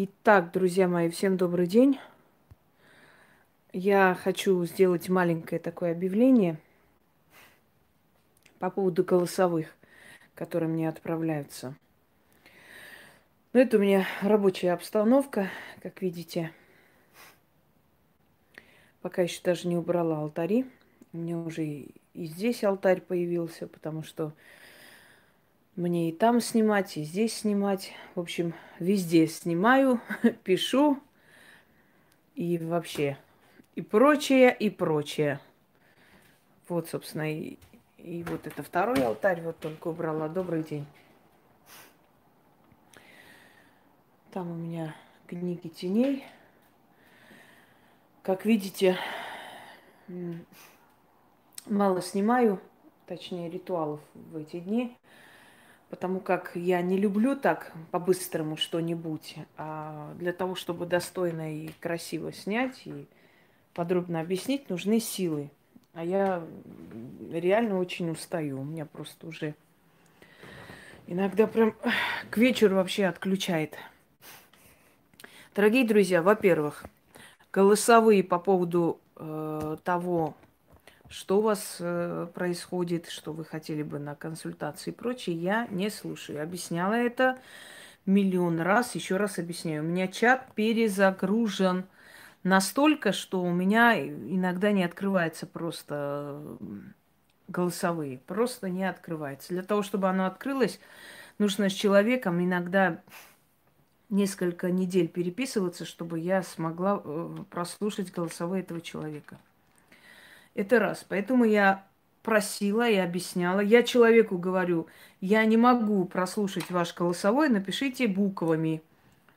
Итак, друзья мои, всем добрый день. Я хочу сделать маленькое такое объявление по поводу голосовых, которые мне отправляются. Ну, это у меня рабочая обстановка, как видите. Пока еще даже не убрала алтари. У меня уже и здесь алтарь появился, потому что мне и там снимать, и здесь снимать. В общем, везде снимаю, пишу и вообще и прочее, и прочее. Вот, собственно, и, и вот это второй алтарь вот только убрала. Добрый день. Там у меня книги теней. Как видите, мало снимаю, точнее, ритуалов в эти дни потому как я не люблю так по-быстрому что-нибудь, а для того, чтобы достойно и красиво снять и подробно объяснить, нужны силы. А я реально очень устаю. У меня просто уже иногда прям к вечеру вообще отключает. Дорогие друзья, во-первых, голосовые по поводу э, того, что у вас э, происходит, что вы хотели бы на консультации и прочее, я не слушаю. Объясняла это миллион раз, еще раз объясняю. У меня чат перезагружен настолько, что у меня иногда не открывается просто голосовые, просто не открывается. Для того, чтобы оно открылось, нужно с человеком иногда несколько недель переписываться, чтобы я смогла э, прослушать голосовые этого человека. Это раз. Поэтому я просила и объясняла. Я человеку говорю, я не могу прослушать ваш голосовой, напишите буквами.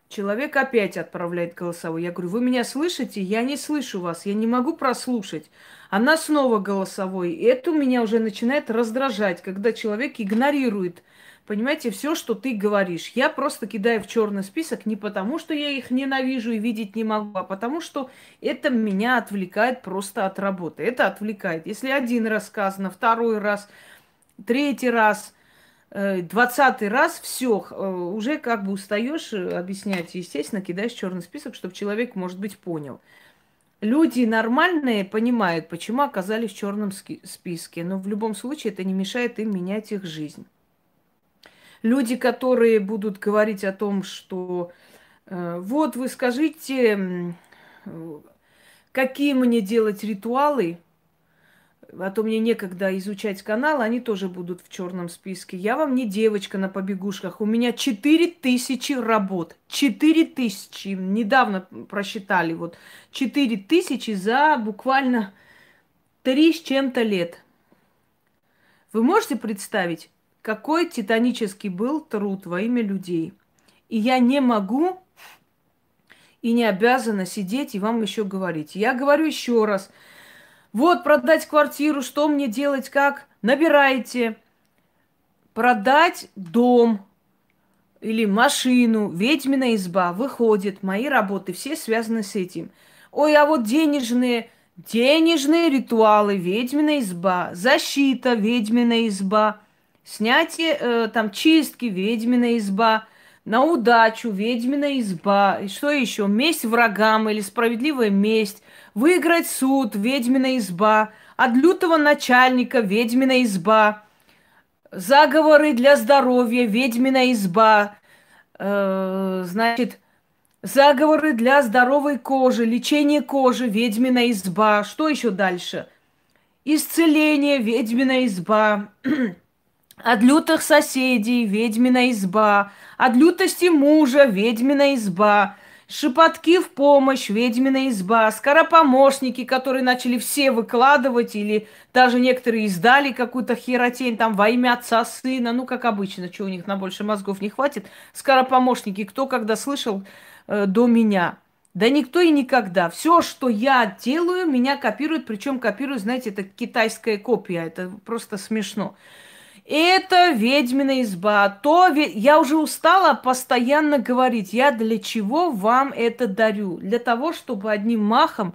Человек опять отправляет голосовой. Я говорю, вы меня слышите? Я не слышу вас, я не могу прослушать. Она снова голосовой. И это меня уже начинает раздражать, когда человек игнорирует Понимаете, все, что ты говоришь, я просто кидаю в черный список не потому, что я их ненавижу и видеть не могу, а потому что это меня отвлекает просто от работы. Это отвлекает. Если один раз сказано, второй раз, третий раз, э, двадцатый раз, все, э, уже как бы устаешь э, объяснять, естественно, кидаешь черный список, чтобы человек, может быть, понял. Люди нормальные понимают, почему оказались в черном списке, но в любом случае это не мешает им менять их жизнь. Люди, которые будут говорить о том, что э, вот вы скажите, какие мне делать ритуалы, а то мне некогда изучать канал, они тоже будут в черном списке. Я вам не девочка на побегушках. У меня 4000 работ. 4000. Недавно просчитали. Вот 4000 за буквально 3 с чем-то лет. Вы можете представить? Какой титанический был труд во имя людей. И я не могу и не обязана сидеть и вам еще говорить. Я говорю еще раз. Вот продать квартиру, что мне делать, как? Набирайте. Продать дом или машину, ведьмина изба, выходит. Мои работы все связаны с этим. Ой, а вот денежные, денежные ритуалы, ведьмина изба, защита, ведьмина изба – Снятие, э, там, чистки, ведьмина изба, на удачу, ведьмина изба, и что еще? Месть врагам или справедливая месть, выиграть суд, ведьмина изба, от лютого начальника, ведьмина изба, заговоры для здоровья, ведьмина изба, э, значит, заговоры для здоровой кожи, лечение кожи, ведьмина изба, что еще дальше? Исцеление, ведьмина изба, От лютых соседей ведьмина изба, от лютости мужа ведьмина изба, шепотки в помощь ведьмина изба, скоропомощники, которые начали все выкладывать, или даже некоторые издали какую-то херотень там во имя отца, сына, ну, как обычно, что у них на больше мозгов не хватит. Скоропомощники, кто когда слышал э, до меня? Да никто и никогда. Все, что я делаю, меня копируют, причем копируют, знаете, это китайская копия, это просто смешно. Это ведьмина изба. То ве... я уже устала постоянно говорить, я для чего вам это дарю? Для того, чтобы одним махом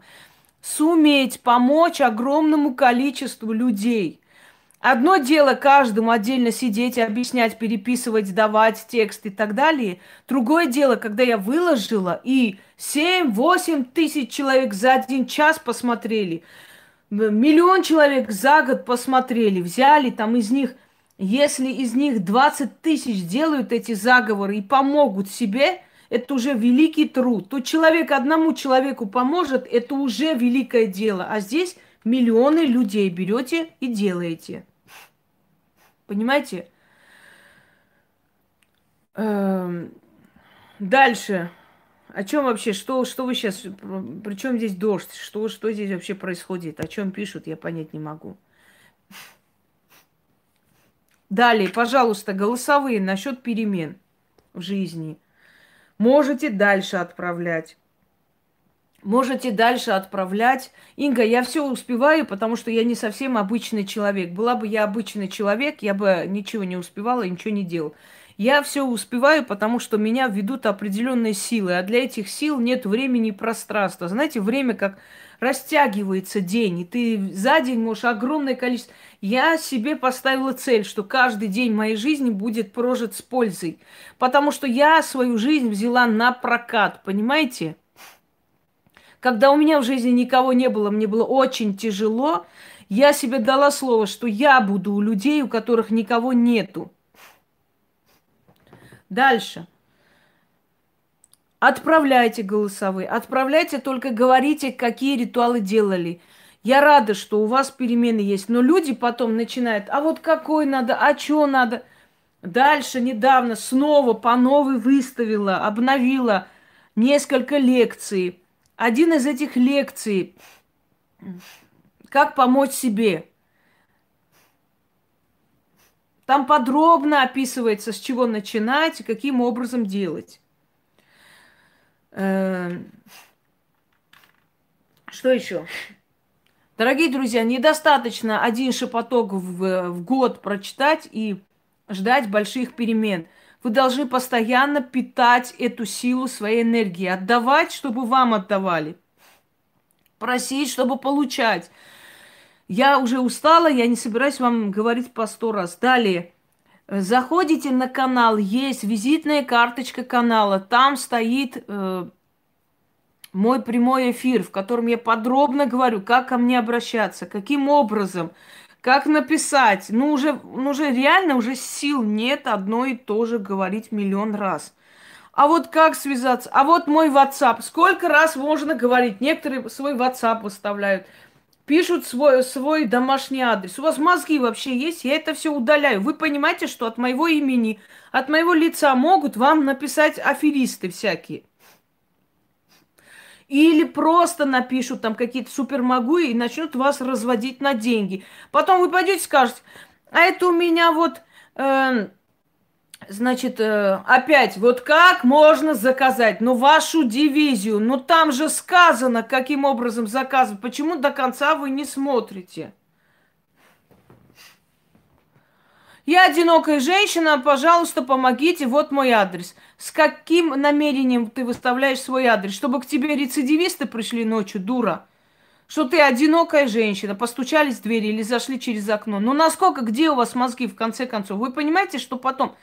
суметь помочь огромному количеству людей. Одно дело каждому отдельно сидеть, объяснять, переписывать, давать текст и так далее. Другое дело, когда я выложила, и 7-8 тысяч человек за один час посмотрели, миллион человек за год посмотрели, взяли там из них, если из них 20 тысяч делают эти заговоры и помогут себе, это уже великий труд. То человек одному человеку поможет, это уже великое дело. А здесь миллионы людей берете и делаете. Понимаете? Эм, дальше. О чем вообще? Что, что вы сейчас? При чем здесь дождь? Что, что здесь вообще происходит? О чем пишут, я понять не могу. Далее, пожалуйста, голосовые насчет перемен в жизни. Можете дальше отправлять. Можете дальше отправлять. Инга, я все успеваю, потому что я не совсем обычный человек. Была бы я обычный человек, я бы ничего не успевала и ничего не делал. Я все успеваю, потому что меня ведут определенные силы, а для этих сил нет времени и пространства. Знаете, время как растягивается день, и ты за день можешь огромное количество... Я себе поставила цель, что каждый день моей жизни будет прожит с пользой, потому что я свою жизнь взяла на прокат, понимаете? Когда у меня в жизни никого не было, мне было очень тяжело, я себе дала слово, что я буду у людей, у которых никого нету. Дальше. Отправляйте голосовые. Отправляйте, только говорите, какие ритуалы делали. Я рада, что у вас перемены есть. Но люди потом начинают, а вот какой надо, а что надо. Дальше недавно снова по новой выставила, обновила несколько лекций один из этих лекций «Как помочь себе». Там подробно описывается, с чего начинать и каким образом делать. Эм, что еще? Дорогие друзья, недостаточно один шепоток в, в год прочитать и ждать больших перемен. Вы должны постоянно питать эту силу своей энергии, отдавать, чтобы вам отдавали, просить, чтобы получать. Я уже устала, я не собираюсь вам говорить по сто раз. Далее. Заходите на канал, есть визитная карточка канала, там стоит э, мой прямой эфир, в котором я подробно говорю, как ко мне обращаться, каким образом, как написать? Ну уже, ну уже реально уже сил нет одно и то же говорить миллион раз. А вот как связаться? А вот мой WhatsApp. Сколько раз можно говорить? Некоторые свой WhatsApp выставляют. Пишут свой, свой домашний адрес. У вас мозги вообще есть? Я это все удаляю. Вы понимаете, что от моего имени, от моего лица могут вам написать аферисты всякие. Или просто напишут там какие-то супермогу и начнут вас разводить на деньги. Потом вы пойдете и скажете, а это у меня вот, э, значит, э, опять, вот как можно заказать? Ну, вашу дивизию, ну там же сказано, каким образом заказывать. Почему до конца вы не смотрите? Я одинокая женщина, пожалуйста, помогите, вот мой адрес. С каким намерением ты выставляешь свой адрес? Чтобы к тебе рецидивисты пришли ночью, дура? Что ты одинокая женщина, постучались в двери или зашли через окно. Ну насколько, где у вас мозги в конце концов? Вы понимаете, что потом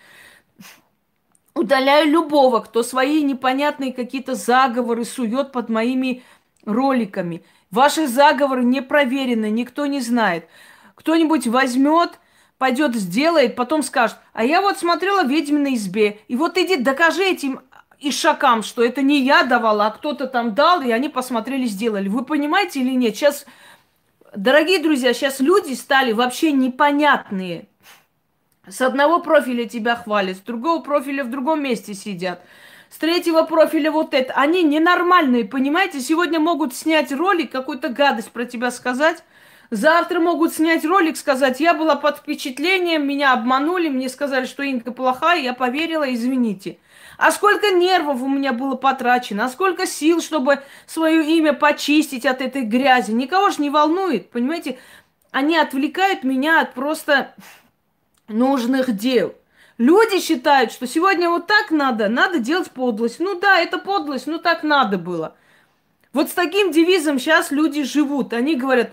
удаляю любого, кто свои непонятные какие-то заговоры сует под моими роликами. Ваши заговоры не проверены, никто не знает. Кто-нибудь возьмет пойдет, сделает, потом скажет, а я вот смотрела ведьминой избе, и вот иди докажи этим ишакам, что это не я давала, а кто-то там дал, и они посмотрели, сделали. Вы понимаете или нет? Сейчас, дорогие друзья, сейчас люди стали вообще непонятные. С одного профиля тебя хвалят, с другого профиля в другом месте сидят. С третьего профиля вот это. Они ненормальные, понимаете? Сегодня могут снять ролик, какую-то гадость про тебя сказать, Завтра могут снять ролик, сказать, я была под впечатлением, меня обманули, мне сказали, что Инка плохая, я поверила, извините. А сколько нервов у меня было потрачено, а сколько сил, чтобы свое имя почистить от этой грязи. Никого же не волнует, понимаете? Они отвлекают меня от просто нужных дел. Люди считают, что сегодня вот так надо, надо делать подлость. Ну да, это подлость, ну так надо было. Вот с таким девизом сейчас люди живут. Они говорят,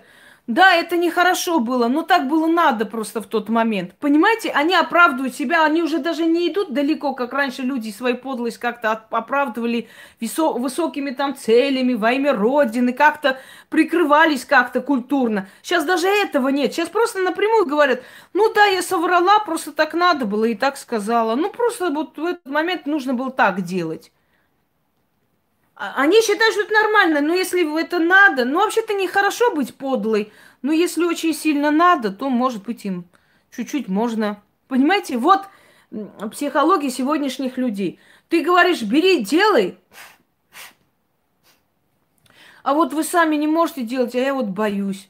Да, это нехорошо было, но так было надо просто в тот момент. Понимаете, они оправдывают себя, они уже даже не идут далеко, как раньше люди свою подлость как-то оправдывали висо- высокими там целями во имя Родины, как-то прикрывались как-то культурно. Сейчас даже этого нет. Сейчас просто напрямую говорят, ну да, я соврала, просто так надо было и так сказала. Ну просто вот в этот момент нужно было так делать. А, они считают, что это нормально, но если это надо, ну вообще-то нехорошо быть подлой, но если очень сильно надо, то, может быть, им чуть-чуть можно. Понимаете, вот психология сегодняшних людей. Ты говоришь, бери, делай, а вот вы сами не можете делать, а я вот боюсь.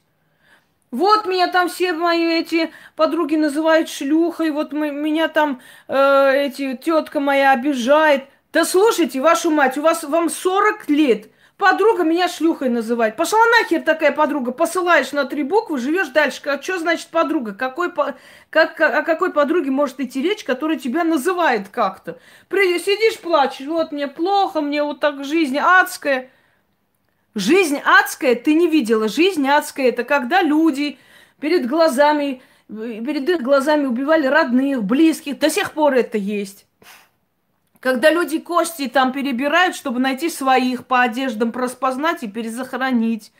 Вот меня там все мои эти подруги называют шлюхой, вот мы, меня там э, эти тетка моя обижает. Да слушайте, вашу мать, у вас вам 40 лет. Подруга меня шлюхой называет. Пошла нахер такая подруга. Посылаешь на три буквы, живешь дальше. Как, что значит подруга? Какой, как, о какой подруге может идти речь, которая тебя называет как-то? При, сидишь, плачешь. Вот мне плохо, мне вот так жизнь адская. Жизнь адская ты не видела. Жизнь адская это когда люди перед глазами, перед их глазами убивали родных, близких. До сих пор это есть. Когда люди кости там перебирают, чтобы найти своих по одеждам, распознать и перезахоронить.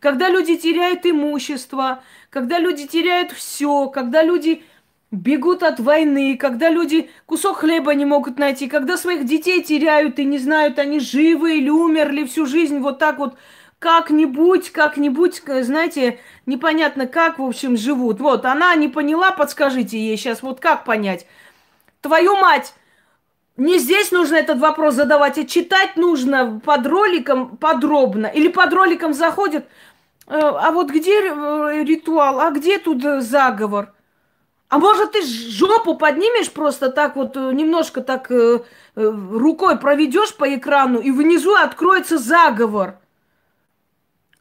Когда люди теряют имущество, когда люди теряют все, когда люди бегут от войны, когда люди кусок хлеба не могут найти, когда своих детей теряют и не знают, они живы или умерли всю жизнь вот так вот как-нибудь, как-нибудь, знаете, непонятно как, в общем, живут. Вот, она не поняла, подскажите ей сейчас, вот как понять. Твою мать, не здесь нужно этот вопрос задавать, а читать нужно под роликом подробно. Или под роликом заходит, э, а вот где э, ритуал, а где тут э, заговор? А может ты жопу поднимешь просто так вот, немножко так рукой проведешь по экрану, и внизу откроется заговор.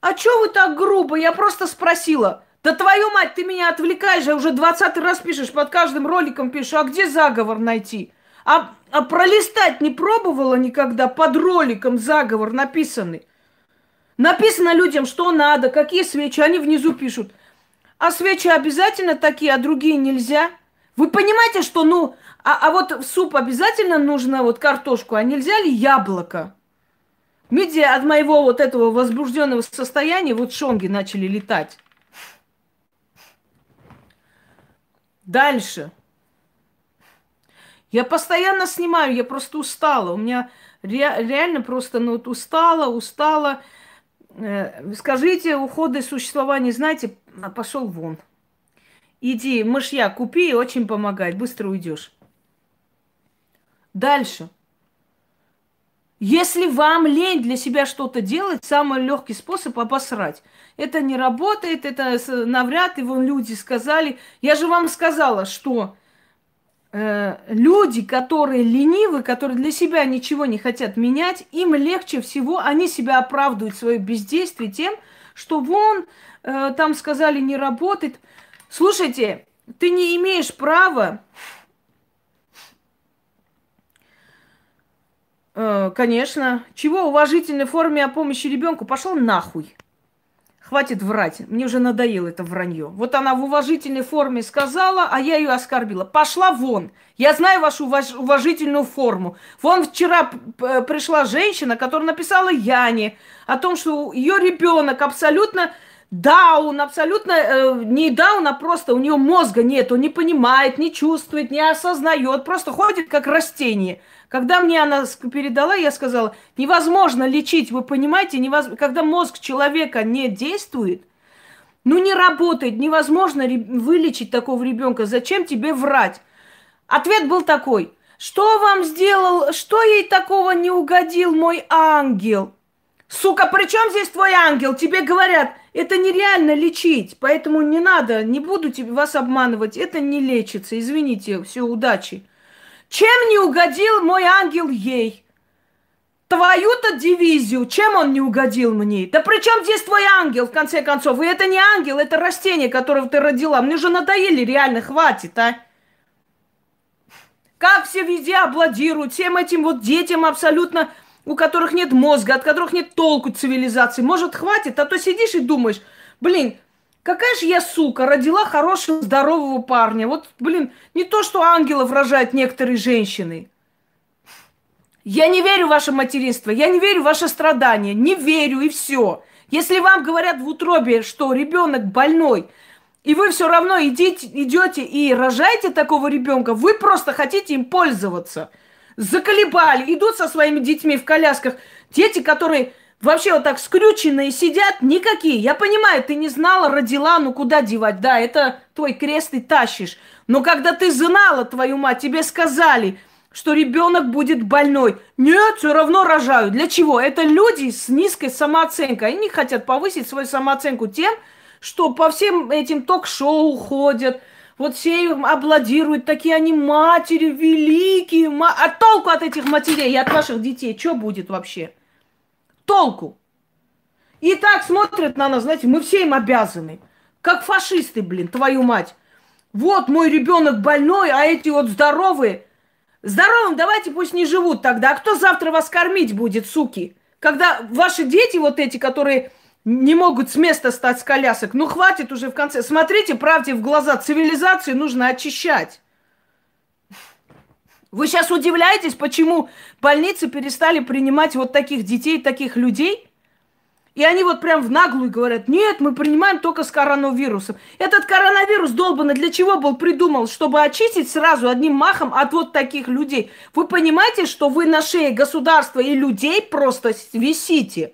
А чё вы так грубо? Я просто спросила. Да твою мать, ты меня отвлекаешь, я уже двадцатый раз пишешь, под каждым роликом пишешь, а где заговор найти? А, а пролистать не пробовала никогда под роликом заговор написанный? Написано людям, что надо, какие свечи, они внизу пишут. А свечи обязательно такие, а другие нельзя. Вы понимаете, что, ну, а, а вот в суп обязательно нужно вот картошку, а нельзя ли яблоко? Медиа от моего вот этого возбужденного состояния вот шонги начали летать. Дальше. Я постоянно снимаю, я просто устала. У меня ре, реально просто ну, вот устала, устала. Э, скажите, уходы существования, знаете, а, пошел вон. Иди, мышья купи, очень помогает, быстро уйдешь. Дальше. Если вам лень для себя что-то делать, самый легкий способ обосрать. Это не работает, это навряд, и вон люди сказали. Я же вам сказала, что люди, которые ленивы, которые для себя ничего не хотят менять, им легче всего, они себя оправдывают свое бездействие тем, что вон, э, там сказали, не работает. Слушайте, ты не имеешь права, э, конечно, чего уважительной форме о помощи ребенку пошел нахуй. Хватит врать. Мне уже надоело это вранье. Вот она в уважительной форме сказала, а я ее оскорбила. Пошла вон. Я знаю вашу уваж- уважительную форму. Вон вчера пришла женщина, которая написала Яне о том, что ее ребенок абсолютно даун, абсолютно э, не даун, а просто у нее мозга нет, он не понимает, не чувствует, не осознает, просто ходит как растение. Когда мне она передала, я сказала, невозможно лечить, вы понимаете, невоз... когда мозг человека не действует, ну не работает, невозможно вылечить такого ребенка. Зачем тебе врать? Ответ был такой. Что вам сделал, что ей такого не угодил мой ангел? Сука, при чем здесь твой ангел? Тебе говорят, это нереально лечить, поэтому не надо, не буду вас обманывать, это не лечится, извините, все, удачи. Чем не угодил мой ангел ей? Твою-то дивизию, чем он не угодил мне? Да при чем здесь твой ангел, в конце концов? И это не ангел, это растение, которое ты родила. Мне уже надоели, реально, хватит, а? Как все везде обладируют, всем этим вот детям абсолютно, у которых нет мозга, от которых нет толку цивилизации. Может, хватит? А то сидишь и думаешь, блин, Какая же я сука, родила хорошего, здорового парня. Вот, блин, не то, что ангелов рожают некоторые женщины. Я не верю в ваше материнство, я не верю в ваше страдание, не верю и все. Если вам говорят в утробе, что ребенок больной, и вы все равно идите, идете и рожаете такого ребенка, вы просто хотите им пользоваться. Заколебали, идут со своими детьми в колясках. Дети, которые вообще вот так скрюченные сидят, никакие. Я понимаю, ты не знала, родила, ну куда девать? Да, это твой крест и тащишь. Но когда ты знала твою мать, тебе сказали, что ребенок будет больной. Нет, все равно рожаю. Для чего? Это люди с низкой самооценкой. Они хотят повысить свою самооценку тем, что по всем этим ток-шоу ходят, вот все их аплодируют, такие они матери великие. Ма... А толку от этих матерей и от ваших детей что будет вообще? Толку. И так смотрят на нас, знаете, мы все им обязаны. Как фашисты, блин, твою мать. Вот мой ребенок больной, а эти вот здоровые. Здоровым давайте пусть не живут тогда. А кто завтра вас кормить будет, суки? Когда ваши дети вот эти, которые не могут с места стать с колясок, ну хватит уже в конце. Смотрите правде в глаза, цивилизацию нужно очищать. Вы сейчас удивляетесь, почему больницы перестали принимать вот таких детей, таких людей? И они вот прям в наглую говорят, нет, мы принимаем только с коронавирусом. Этот коронавирус долбанный для чего был придумал? Чтобы очистить сразу одним махом от вот таких людей. Вы понимаете, что вы на шее государства и людей просто висите?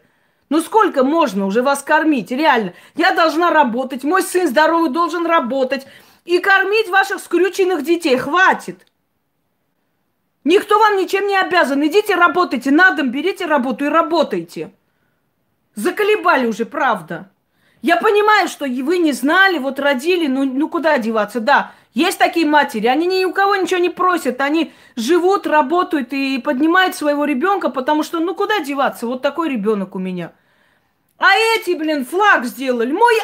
Ну сколько можно уже вас кормить? Реально. Я должна работать, мой сын здоровый должен работать. И кормить ваших скрюченных детей. Хватит. Никто вам ничем не обязан. Идите работайте, на дом берите работу и работайте. Заколебали уже, правда. Я понимаю, что вы не знали, вот родили, ну, ну куда деваться, да. Есть такие матери, они ни у кого ничего не просят, они живут, работают и поднимают своего ребенка, потому что, ну куда деваться, вот такой ребенок у меня. А эти, блин, флаг сделали. Мой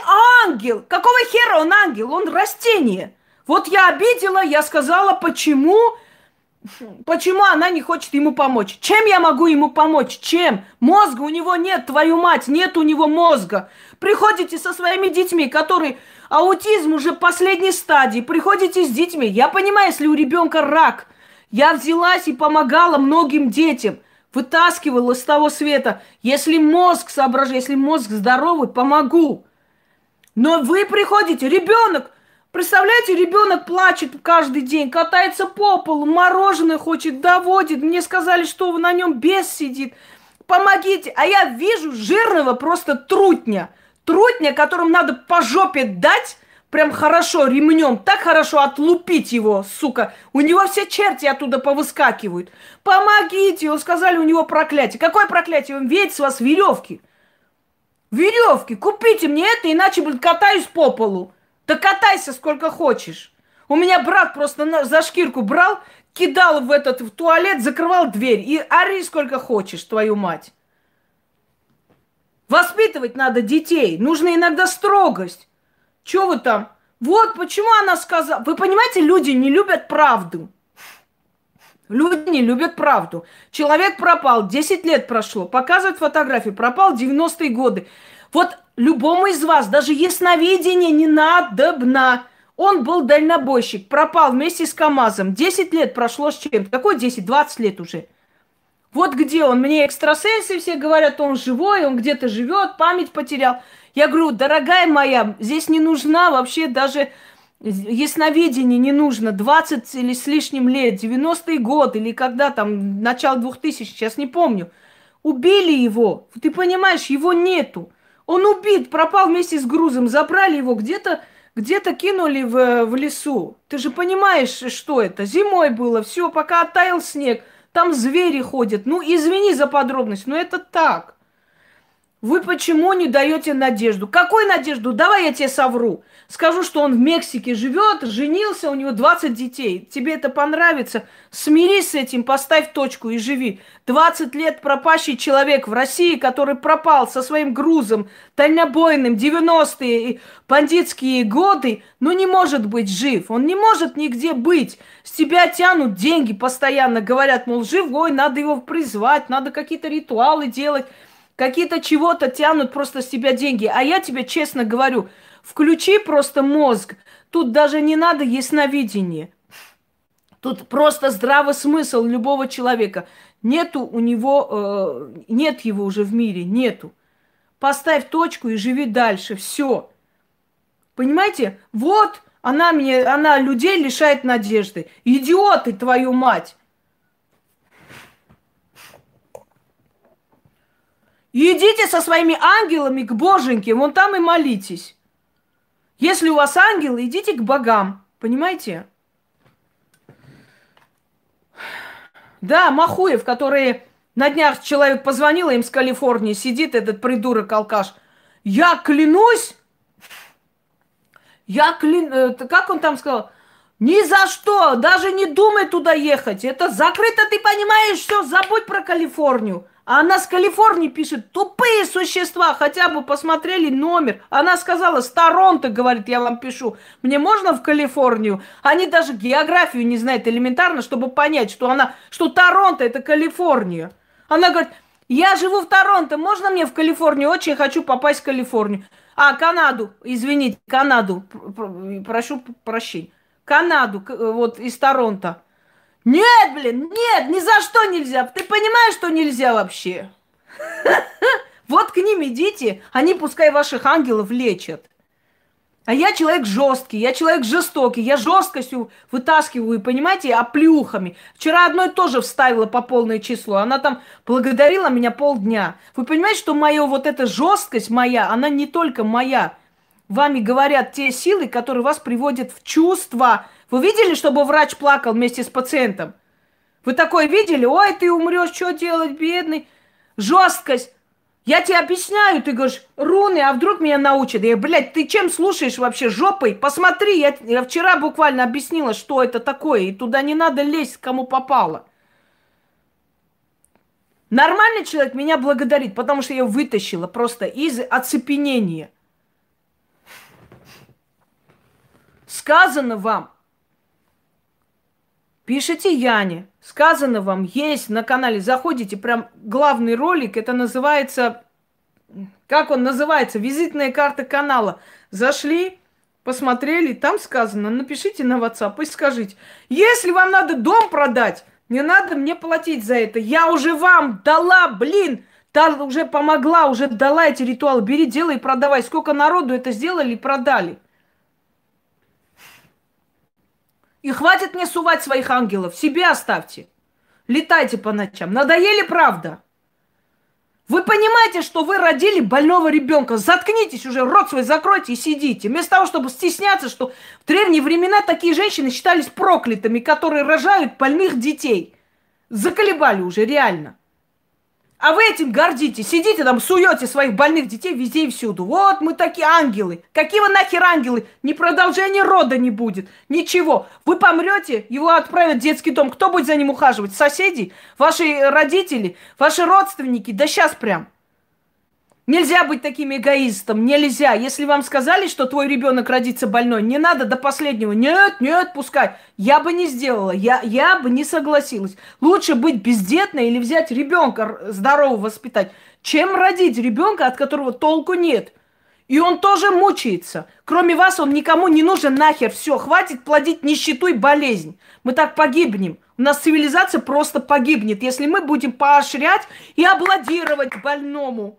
ангел. Какого хера он ангел? Он растение. Вот я обидела, я сказала, почему Почему она не хочет ему помочь? Чем я могу ему помочь? Чем? Мозга у него нет, твою мать, нет у него мозга. Приходите со своими детьми, которые аутизм уже последней стадии. Приходите с детьми. Я понимаю, если у ребенка рак. Я взялась и помогала многим детям. Вытаскивала с того света. Если мозг соображает, если мозг здоровый, помогу. Но вы приходите, ребенок, Представляете, ребенок плачет каждый день, катается по полу, мороженое хочет, доводит. Мне сказали, что на нем бес сидит. Помогите. А я вижу жирного просто трутня. Трутня, которому надо по жопе дать, прям хорошо ремнем, так хорошо отлупить его, сука. У него все черти оттуда повыскакивают. Помогите, он сказали, у него проклятие. Какое проклятие? Он ведь с вас веревки. Веревки, купите мне это, иначе, блин, катаюсь по полу. Да катайся сколько хочешь. У меня брат просто за шкирку брал, кидал в этот в туалет, закрывал дверь и ори сколько хочешь, твою мать. Воспитывать надо детей. Нужно иногда строгость. Чего вы там? Вот почему она сказала. Вы понимаете, люди не любят правду. Люди не любят правду. Человек пропал, 10 лет прошло, показывают фотографии, пропал 90-е годы. Вот любому из вас даже ясновидение не надобно. Он был дальнобойщик, пропал вместе с КАМАЗом. 10 лет прошло с чем-то. Какой 10? 20 лет уже. Вот где он. Мне экстрасенсы все говорят, он живой, он где-то живет, память потерял. Я говорю, дорогая моя, здесь не нужна вообще даже ясновидение не нужно. 20 или с лишним лет, 90-й год или когда там, начало 2000, сейчас не помню. Убили его. Ты понимаешь, его нету. Он убит, пропал вместе с грузом, забрали его где-то, где-то кинули в, в лесу. Ты же понимаешь, что это? Зимой было, все, пока оттаял снег, там звери ходят. Ну, извини за подробность, но это так. Вы почему не даете надежду? Какую надежду? Давай я тебе совру. Скажу, что он в Мексике живет, женился, у него 20 детей. Тебе это понравится? Смирись с этим, поставь точку и живи. 20 лет пропащий человек в России, который пропал со своим грузом, дальнобойным, 90-е бандитские годы, ну не может быть жив. Он не может нигде быть. С тебя тянут деньги постоянно, говорят, мол, живой, надо его призвать, надо какие-то ритуалы делать какие-то чего-то тянут просто с тебя деньги. А я тебе честно говорю, Включи просто мозг. Тут даже не надо ясновидение. Тут просто здравый смысл любого человека. Нету у него, э, нет его уже в мире, нету. Поставь точку и живи дальше. Все. Понимаете? Вот она мне, она людей лишает надежды. Идиоты, твою мать! идите со своими ангелами к боженьке, вон там и молитесь. Если у вас ангелы, идите к богам. Понимаете? Да, Махуев, который на днях человек позвонил им с Калифорнии, сидит этот придурок-алкаш. Я клянусь, я клянусь, э, как он там сказал, ни за что, даже не думай туда ехать. Это закрыто, ты понимаешь, все, забудь про Калифорнию. А она с Калифорнии пишет, тупые существа, хотя бы посмотрели номер. Она сказала, с Торонто, говорит, я вам пишу. Мне можно в Калифорнию? Они даже географию не знают элементарно, чтобы понять, что она, что Торонто это Калифорния. Она говорит, я живу в Торонто, можно мне в Калифорнию? Очень хочу попасть в Калифорнию. А, Канаду, извините, Канаду, прошу прощения. Канаду, вот из Торонто. Нет, блин, нет, ни за что нельзя. Ты понимаешь, что нельзя вообще? Вот к ним идите, они пускай ваших ангелов лечат. А я человек жесткий, я человек жестокий, я жесткостью вытаскиваю, понимаете, оплюхами. Вчера одной тоже вставила по полное число, она там благодарила меня полдня. Вы понимаете, что моя вот эта жесткость моя, она не только моя. Вами говорят те силы, которые вас приводят в чувство, вы видели, чтобы врач плакал вместе с пациентом? Вы такое видели? Ой, ты умрешь, что делать, бедный? Жесткость. Я тебе объясняю, ты говоришь, руны, а вдруг меня научат? Я, блядь, ты чем слушаешь вообще, жопой? Посмотри, я, я вчера буквально объяснила, что это такое, и туда не надо лезть, кому попало. Нормальный человек меня благодарит, потому что я вытащила просто из оцепенения. Сказано вам, Пишите Яне. Сказано вам, есть на канале. Заходите, прям главный ролик. Это называется... Как он называется? Визитная карта канала. Зашли, посмотрели, там сказано. Напишите на WhatsApp и скажите. Если вам надо дом продать, не надо мне платить за это. Я уже вам дала, блин, та уже помогла, уже дала эти ритуалы. Бери, делай и продавай. Сколько народу это сделали и продали. И хватит мне сувать своих ангелов. Себе оставьте. Летайте по ночам. Надоели, правда? Вы понимаете, что вы родили больного ребенка. Заткнитесь уже, рот свой закройте и сидите. Вместо того, чтобы стесняться, что в древние времена такие женщины считались проклятыми, которые рожают больных детей. Заколебали уже, реально. А вы этим гордитесь. Сидите там, суете своих больных детей везде и всюду. Вот мы такие ангелы. Какие вы нахер ангелы? Ни продолжения рода не будет. Ничего. Вы помрете, его отправят в детский дом. Кто будет за ним ухаживать? Соседи? Ваши родители? Ваши родственники? Да сейчас прям. Нельзя быть таким эгоистом, нельзя. Если вам сказали, что твой ребенок родится больной, не надо до последнего. Нет, нет, пускай. Я бы не сделала, я, я бы не согласилась. Лучше быть бездетной или взять ребенка здорового воспитать, чем родить ребенка, от которого толку нет. И он тоже мучается. Кроме вас он никому не нужен нахер. Все, хватит плодить нищету и болезнь. Мы так погибнем. У нас цивилизация просто погибнет, если мы будем поощрять и аплодировать больному.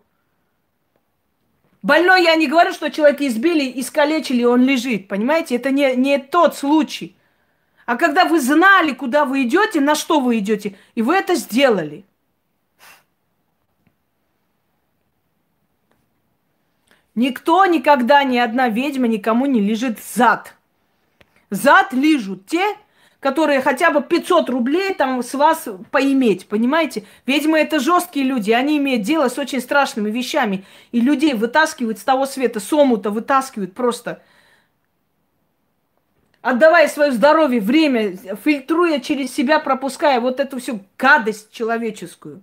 Больной я не говорю, что человека избили, искалечили, он лежит. Понимаете, это не, не тот случай. А когда вы знали, куда вы идете, на что вы идете, и вы это сделали. Никто никогда, ни одна ведьма никому не лежит зад. Зад лижут те, которые хотя бы 500 рублей там с вас поиметь, понимаете? Ведьмы это жесткие люди, они имеют дело с очень страшными вещами. И людей вытаскивают с того света, сому-то вытаскивают просто. Отдавая свое здоровье, время, фильтруя через себя, пропуская вот эту всю гадость человеческую.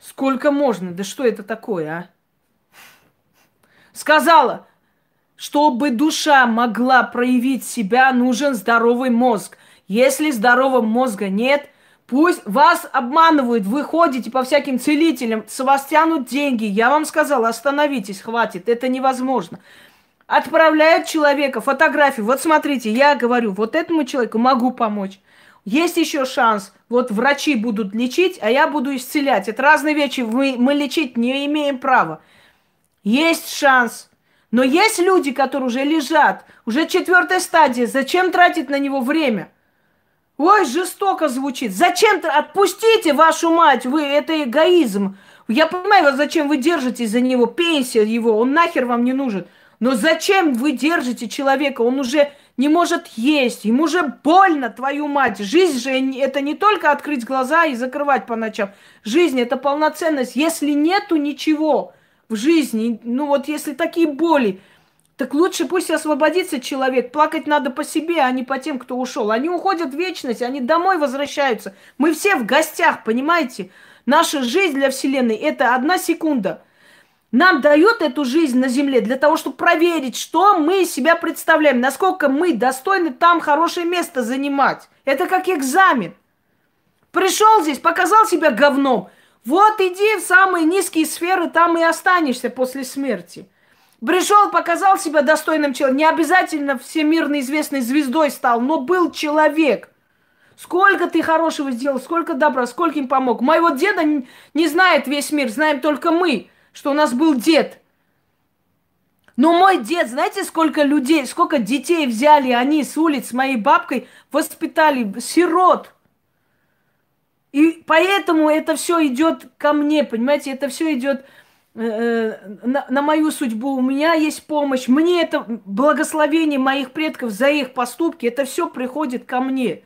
Сколько можно? Да что это такое, а? Сказала, чтобы душа могла проявить себя, нужен здоровый мозг. Если здорового мозга нет, Пусть вас обманывают, вы ходите по всяким целителям, с вас тянут деньги. Я вам сказала, остановитесь, хватит, это невозможно. Отправляют человека фотографию. Вот смотрите, я говорю, вот этому человеку могу помочь. Есть еще шанс. Вот врачи будут лечить, а я буду исцелять. Это разные вещи. Мы, мы лечить не имеем права. Есть шанс. Но есть люди, которые уже лежат, уже четвертая стадия. Зачем тратить на него время? Ой, жестоко звучит. Зачем-то отпустите вашу мать, вы это эгоизм. Я понимаю, зачем вы держите за него пенсия его, он нахер вам не нужен. Но зачем вы держите человека? Он уже не может есть, ему уже больно, твою мать. Жизнь же это не только открыть глаза и закрывать по ночам. Жизнь это полноценность. Если нету ничего в жизни, ну вот если такие боли, так лучше пусть освободится человек. Плакать надо по себе, а не по тем, кто ушел. Они уходят в вечность, они домой возвращаются. Мы все в гостях, понимаете? Наша жизнь для Вселенной – это одна секунда. Нам дают эту жизнь на Земле для того, чтобы проверить, что мы себя представляем, насколько мы достойны там хорошее место занимать. Это как экзамен. Пришел здесь, показал себя говном. Вот иди в самые низкие сферы, там и останешься после смерти. Пришел, показал себя достойным человеком. Не обязательно всемирно известной звездой стал, но был человек. Сколько ты хорошего сделал, сколько добра, сколько им помог. Моего деда не знает весь мир, знаем только мы, что у нас был дед. Но мой дед, знаете, сколько людей, сколько детей взяли они с улиц с моей бабкой, воспитали сирот. И поэтому это все идет ко мне, понимаете, это все идет Э, на, на мою судьбу, у меня есть помощь, мне это благословение моих предков за их поступки, это все приходит ко мне.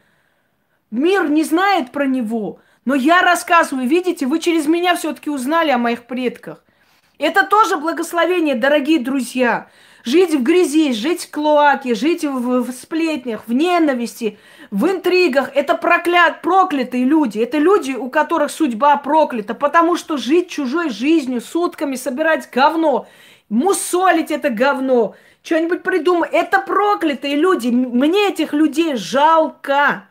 Мир не знает про него, но я рассказываю, видите, вы через меня все-таки узнали о моих предках. Это тоже благословение, дорогие друзья. Жить в грязи, жить в клоаке, жить в, в сплетнях, в ненависти, в интригах. Это проклят, проклятые люди. Это люди, у которых судьба проклята. Потому что жить чужой жизнью, сутками собирать говно, мусолить это говно, что-нибудь придумать. Это проклятые люди. Мне этих людей жалко.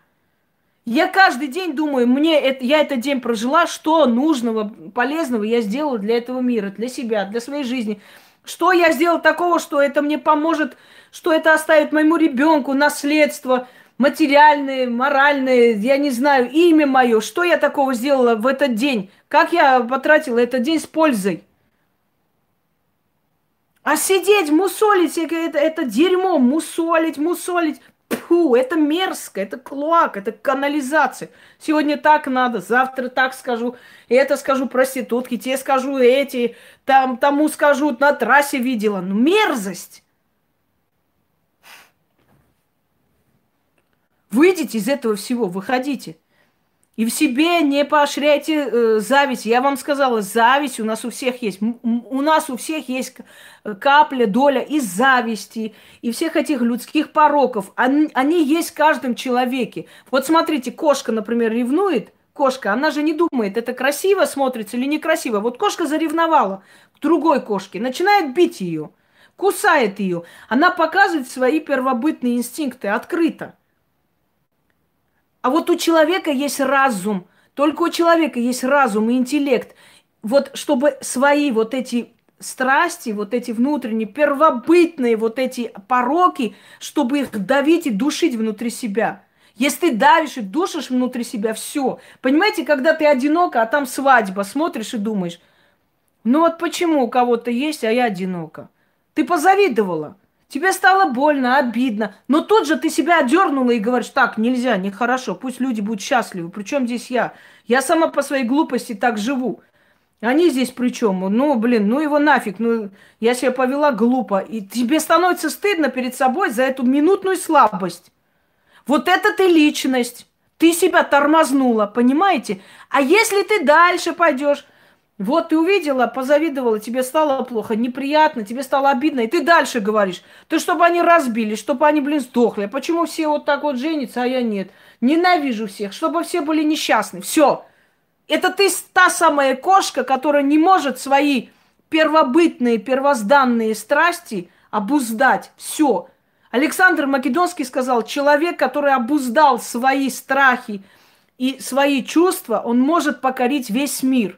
Я каждый день думаю, мне это, я этот день прожила, что нужного, полезного я сделала для этого мира, для себя, для своей жизни. Что я сделал такого, что это мне поможет, что это оставит моему ребенку наследство материальное, моральное, я не знаю, имя мое. Что я такого сделала в этот день? Как я потратила этот день с пользой? А сидеть, мусолить, это, это дерьмо, мусолить, мусолить. Фу, это мерзко, это клоак, это канализация. Сегодня так надо, завтра так скажу, это скажу проститутки, те скажу эти, там, тому скажу, на трассе видела. Ну, мерзость. Выйдите из этого всего, выходите. И в себе не поощряйте э, зависть. Я вам сказала, зависть у нас у всех есть. У нас у всех есть капля, доля и зависти, и всех этих людских пороков. Они, они есть в каждом человеке. Вот смотрите, кошка, например, ревнует. Кошка, она же не думает, это красиво смотрится или некрасиво. Вот кошка заревновала к другой кошке, начинает бить ее, кусает ее. Она показывает свои первобытные инстинкты открыто. А вот у человека есть разум. Только у человека есть разум и интеллект. Вот чтобы свои вот эти страсти, вот эти внутренние, первобытные вот эти пороки, чтобы их давить и душить внутри себя. Если ты давишь и душишь внутри себя, все. Понимаете, когда ты одинока, а там свадьба, смотришь и думаешь, ну вот почему у кого-то есть, а я одинока. Ты позавидовала. Тебе стало больно, обидно. Но тут же ты себя одернула и говоришь, так, нельзя, нехорошо, пусть люди будут счастливы. Причем здесь я? Я сама по своей глупости так живу. Они здесь при чем? Ну, блин, ну его нафиг, ну я себя повела глупо. И тебе становится стыдно перед собой за эту минутную слабость. Вот это ты личность. Ты себя тормознула, понимаете? А если ты дальше пойдешь, вот ты увидела, позавидовала, тебе стало плохо, неприятно, тебе стало обидно, и ты дальше говоришь. Ты чтобы они разбились, чтобы они, блин, сдохли. А почему все вот так вот женятся, а я нет? Ненавижу всех, чтобы все были несчастны. Все. Это ты та самая кошка, которая не может свои первобытные, первозданные страсти обуздать. Все. Александр Македонский сказал, человек, который обуздал свои страхи, и свои чувства, он может покорить весь мир.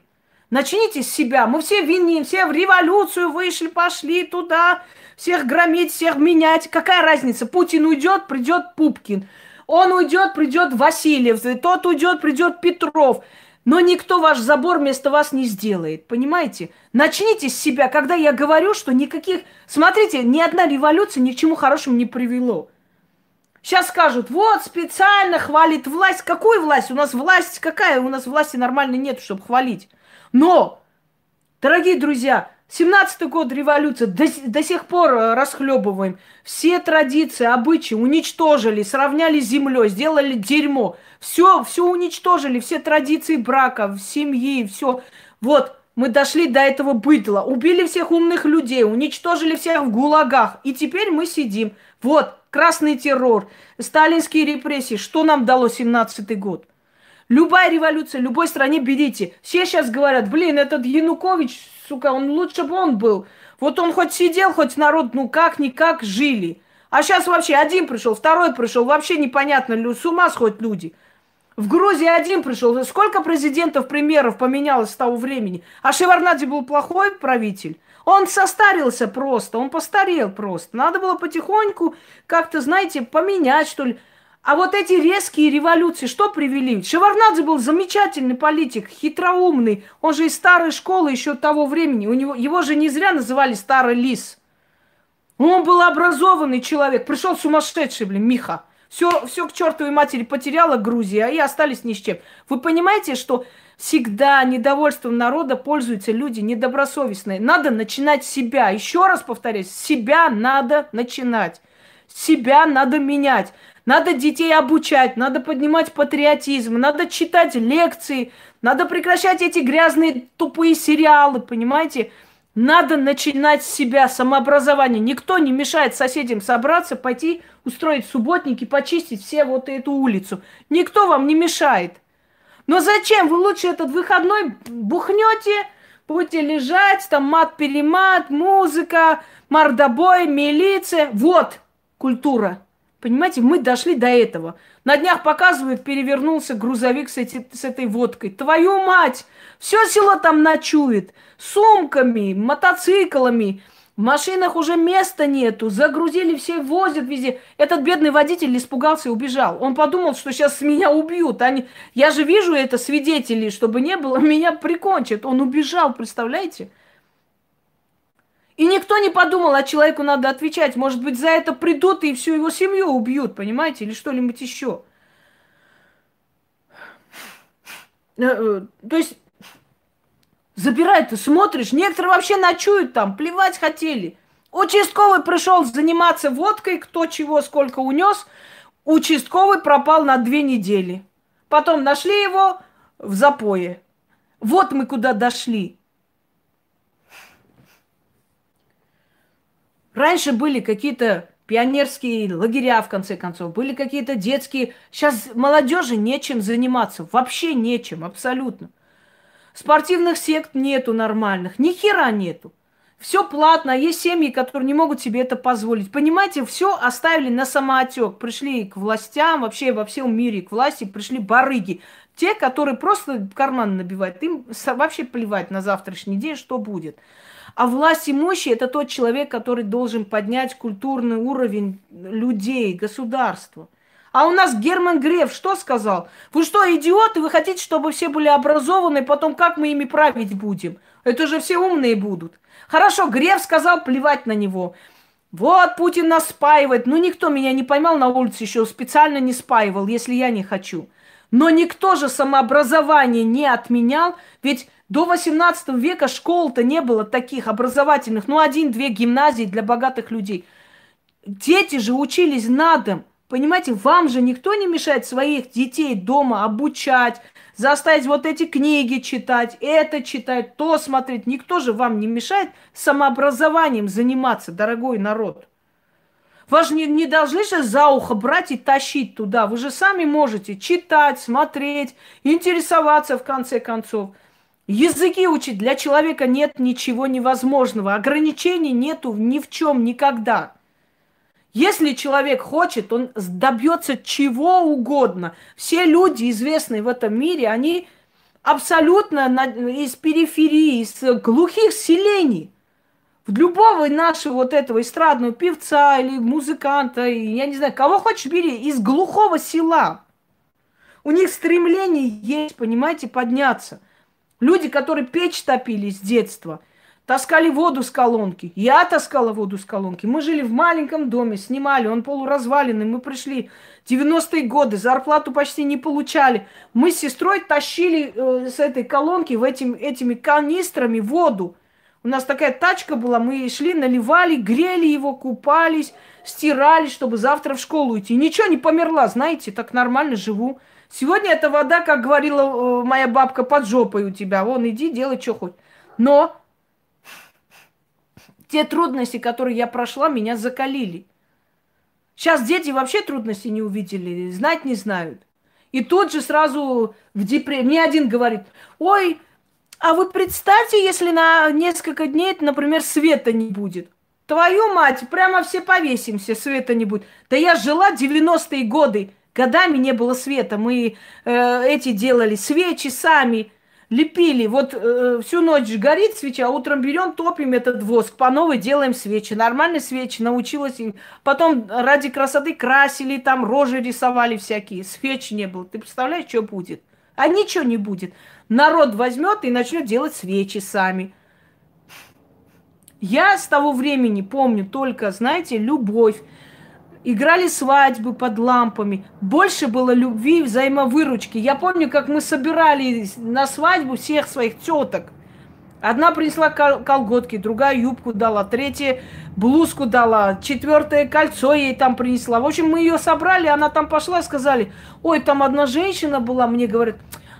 Начните с себя. Мы все виним, все в революцию вышли, пошли туда, всех громить, всех менять. Какая разница? Путин уйдет, придет Пупкин. Он уйдет, придет Васильев. Тот уйдет, придет Петров. Но никто ваш забор вместо вас не сделает. Понимаете? Начните с себя. Когда я говорю, что никаких... Смотрите, ни одна революция ни к чему хорошему не привело. Сейчас скажут, вот специально хвалит власть. Какую власть? У нас власть какая? У нас власти нормально нет, чтобы хвалить. Но, дорогие друзья, 17-й год революции, до, до сих пор э, расхлебываем. Все традиции, обычаи уничтожили, сравняли с землей, сделали дерьмо. Все, все уничтожили, все традиции брака, семьи, все. Вот, мы дошли до этого быдла, убили всех умных людей, уничтожили всех в гулагах. И теперь мы сидим. Вот, красный террор, сталинские репрессии. Что нам дало 17-й год? Любая революция, любой стране берите. Все сейчас говорят, блин, этот Янукович, сука, он лучше бы он был. Вот он хоть сидел, хоть народ, ну как-никак жили. А сейчас вообще один пришел, второй пришел, вообще непонятно, с ума сходят люди. В Грузии один пришел. Сколько президентов, премьеров поменялось с того времени? А Шеварнадзе был плохой правитель? Он состарился просто, он постарел просто. Надо было потихоньку как-то, знаете, поменять, что ли. А вот эти резкие революции что привели? Шеварнадзе был замечательный политик, хитроумный. Он же из старой школы еще того времени. У него, его же не зря называли старый лис. Он был образованный человек. Пришел сумасшедший, блин, Миха. Все, все к чертовой матери потеряла Грузия, и остались ни с чем. Вы понимаете, что всегда недовольством народа пользуются люди недобросовестные. Надо начинать с себя. Еще раз повторяю, с себя надо начинать. Себя надо менять. Надо детей обучать, надо поднимать патриотизм, надо читать лекции, надо прекращать эти грязные тупые сериалы, понимаете? Надо начинать с себя, самообразование. Никто не мешает соседям собраться, пойти устроить субботники, почистить все вот эту улицу. Никто вам не мешает. Но зачем? Вы лучше этот выходной бухнете, будете лежать, там мат-перемат, музыка, мордобой, милиция. Вот культура. Понимаете, мы дошли до этого. На днях показывают, перевернулся грузовик с, эти, с этой водкой. Твою мать! Все село там ночует. Сумками, мотоциклами. В машинах уже места нету. Загрузили, все возят везде. Этот бедный водитель испугался и убежал. Он подумал, что сейчас меня убьют. Они... Я же вижу это свидетелей, чтобы не было, меня прикончат. Он убежал, представляете? И никто не подумал, а человеку надо отвечать. Может быть, за это придут и всю его семью убьют, понимаете, или что-нибудь еще. Э, э, то есть забирают, ты смотришь, некоторые вообще ночуют там, плевать хотели. Участковый пришел заниматься водкой, кто чего, сколько унес. Участковый пропал на две недели. Потом нашли его в запое. Вот мы куда дошли. Раньше были какие-то пионерские лагеря, в конце концов, были какие-то детские. Сейчас молодежи нечем заниматься, вообще нечем, абсолютно. Спортивных сект нету нормальных, ни хера нету. Все платно, есть семьи, которые не могут себе это позволить. Понимаете, все оставили на самоотек. Пришли к властям, вообще во всем мире к власти пришли барыги. Те, которые просто карман набивают, им вообще плевать на завтрашний день, что будет. А власть имущий – это тот человек, который должен поднять культурный уровень людей, государства. А у нас Герман Греф что сказал? Вы что, идиоты? Вы хотите, чтобы все были образованы, потом как мы ими править будем? Это же все умные будут. Хорошо, Греф сказал плевать на него. Вот Путин нас спаивает. Ну, никто меня не поймал на улице еще, специально не спаивал, если я не хочу. Но никто же самообразование не отменял, ведь до 18 века школ-то не было таких образовательных, ну, один-две гимназии для богатых людей. Дети же учились на дом. Понимаете, вам же никто не мешает своих детей дома обучать, заставить вот эти книги читать, это читать, то смотреть. Никто же вам не мешает самообразованием заниматься, дорогой народ. Вас же не, не должны же за ухо брать и тащить туда. Вы же сами можете читать, смотреть, интересоваться в конце концов. Языки учить для человека нет ничего невозможного. Ограничений нету ни в чем никогда. Если человек хочет, он добьется чего угодно. Все люди, известные в этом мире, они абсолютно из периферии, из глухих селений. В любого нашего вот этого эстрадного певца или музыканта, я не знаю, кого хочешь бери, из глухого села. У них стремление есть, понимаете, подняться. Люди, которые печь топили с детства – таскали воду с колонки. Я таскала воду с колонки. Мы жили в маленьком доме, снимали, он полуразваленный. Мы пришли 90-е годы, зарплату почти не получали. Мы с сестрой тащили э, с этой колонки в этим, этими канистрами воду. У нас такая тачка была, мы шли, наливали, грели его, купались, стирали, чтобы завтра в школу идти. Ничего не померла, знаете, так нормально живу. Сегодня эта вода, как говорила э, моя бабка, под жопой у тебя. Вон, иди, делай, что хоть. Но те трудности, которые я прошла, меня закалили. Сейчас дети вообще трудности не увидели, знать не знают. И тут же сразу в депрессии. Мне один говорит, ой, а вы представьте, если на несколько дней, например, света не будет. Твою мать, прямо все повесимся, света не будет. Да я жила 90-е годы, годами не было света. Мы э, эти делали свечи сами, лепили. Вот э, всю ночь горит свеча, а утром берем, топим этот воск, по новой делаем свечи. Нормальные свечи, научилась. Потом ради красоты красили, там рожи рисовали всякие. Свеч не было. Ты представляешь, что будет? А ничего не будет. Народ возьмет и начнет делать свечи сами. Я с того времени помню только, знаете, любовь, играли свадьбы под лампами. Больше было любви и взаимовыручки. Я помню, как мы собирали на свадьбу всех своих теток. Одна принесла колготки, другая юбку дала, третья блузку дала, четвертое кольцо ей там принесла. В общем, мы ее собрали, она там пошла и сказали, ой, там одна женщина была, мне говорит,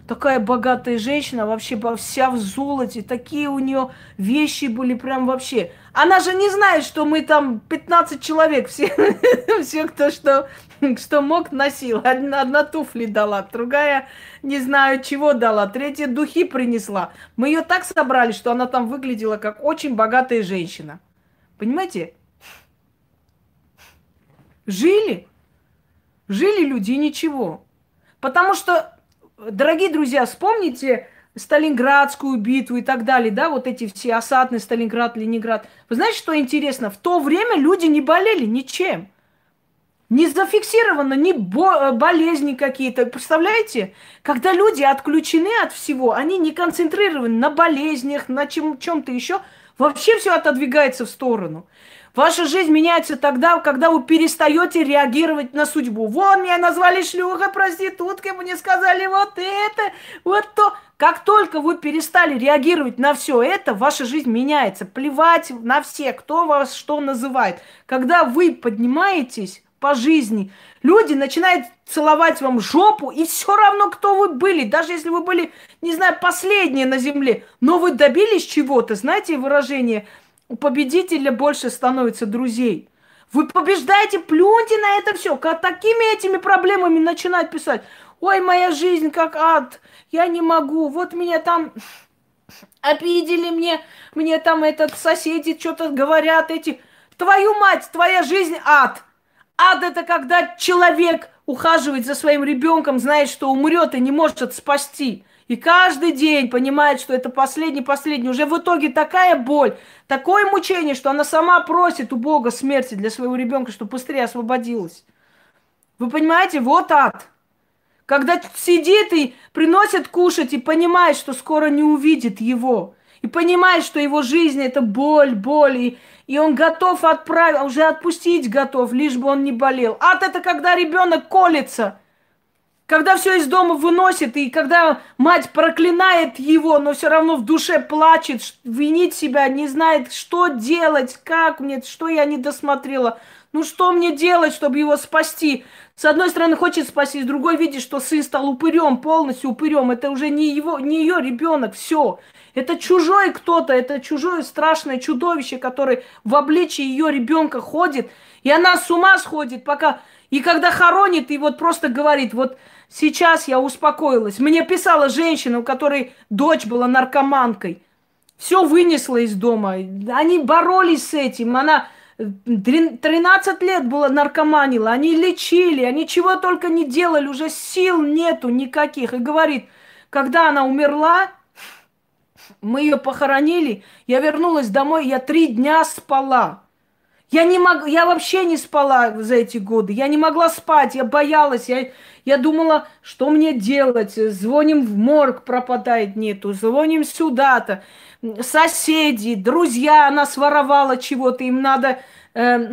такая богатая женщина, вообще вся в золоте, такие у нее вещи были прям вообще. Она же не знает, что мы там 15 человек, все, все кто что, что мог, носил. Одна, одна туфли дала, другая не знаю чего дала, третья духи принесла. Мы ее так собрали, что она там выглядела как очень богатая женщина. Понимаете? Жили. Жили люди ничего. Потому что, дорогие друзья, вспомните, Сталинградскую битву и так далее, да, вот эти все осадные Сталинград, Ленинград. Вы знаете, что интересно? В то время люди не болели ничем. Не зафиксировано ни бо- болезни какие-то. Представляете? Когда люди отключены от всего, они не концентрированы на болезнях, на чем- чем-то еще, вообще все отодвигается в сторону. Ваша жизнь меняется тогда, когда вы перестаете реагировать на судьбу. Вон, меня назвали шлюха, проституткой, мне сказали вот это, вот то. Как только вы перестали реагировать на все это, ваша жизнь меняется. Плевать на всех, кто вас что называет. Когда вы поднимаетесь по жизни, люди начинают целовать вам жопу, и все равно, кто вы были, даже если вы были, не знаю, последние на земле, но вы добились чего-то, знаете выражение, у победителя больше становится друзей. Вы побеждаете, плюньте на это все. Как такими этими проблемами начинать писать. Ой, моя жизнь как ад, я не могу, вот меня там обидели мне, мне там этот соседи что-то говорят, эти... Твою мать, твоя жизнь ад. Ад это когда человек ухаживает за своим ребенком, знает, что умрет и не может спасти. И каждый день понимает, что это последний, последний. Уже в итоге такая боль, такое мучение, что она сама просит у Бога смерти для своего ребенка, чтобы быстрее освободилась. Вы понимаете, вот ад. Когда сидит и приносит кушать и понимает, что скоро не увидит его. И понимает, что его жизнь это боль, боль. И, и он готов отправить, уже отпустить готов, лишь бы он не болел. Ад это когда ребенок колется. Когда все из дома выносит, и когда мать проклинает его, но все равно в душе плачет, винит себя, не знает, что делать, как мне, что я не досмотрела. Ну что мне делать, чтобы его спасти? С одной стороны хочет спасти, с другой видит, что сын стал упырем, полностью упырем. Это уже не его, не ее ребенок, все. Это чужой кто-то, это чужое страшное чудовище, которое в обличии ее ребенка ходит, и она с ума сходит, пока... И когда хоронит, и вот просто говорит, вот сейчас я успокоилась. Мне писала женщина, у которой дочь была наркоманкой. Все вынесла из дома. Они боролись с этим. Она 13 лет было наркоманила, они лечили, они чего только не делали, уже сил нету никаких. И говорит, когда она умерла, мы ее похоронили, я вернулась домой, я три дня спала. Я не мог, я вообще не спала за эти годы. Я не могла спать, я боялась, я, я думала, что мне делать. Звоним в морг, пропадает нету. Звоним сюда-то. Соседи, друзья, она своровала чего-то, им надо э,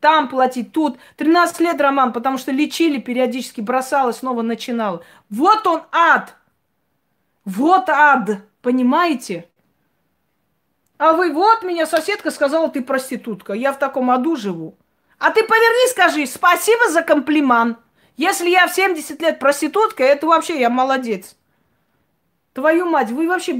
там платить, тут. 13 лет, Роман, потому что лечили, периодически бросала, снова начинала. Вот он ад. Вот ад, понимаете? А вы, вот меня соседка сказала, ты проститутка. Я в таком аду живу. А ты поверни, скажи, спасибо за комплимент. Если я в 70 лет проститутка, это вообще я молодец. Твою мать, вы вообще...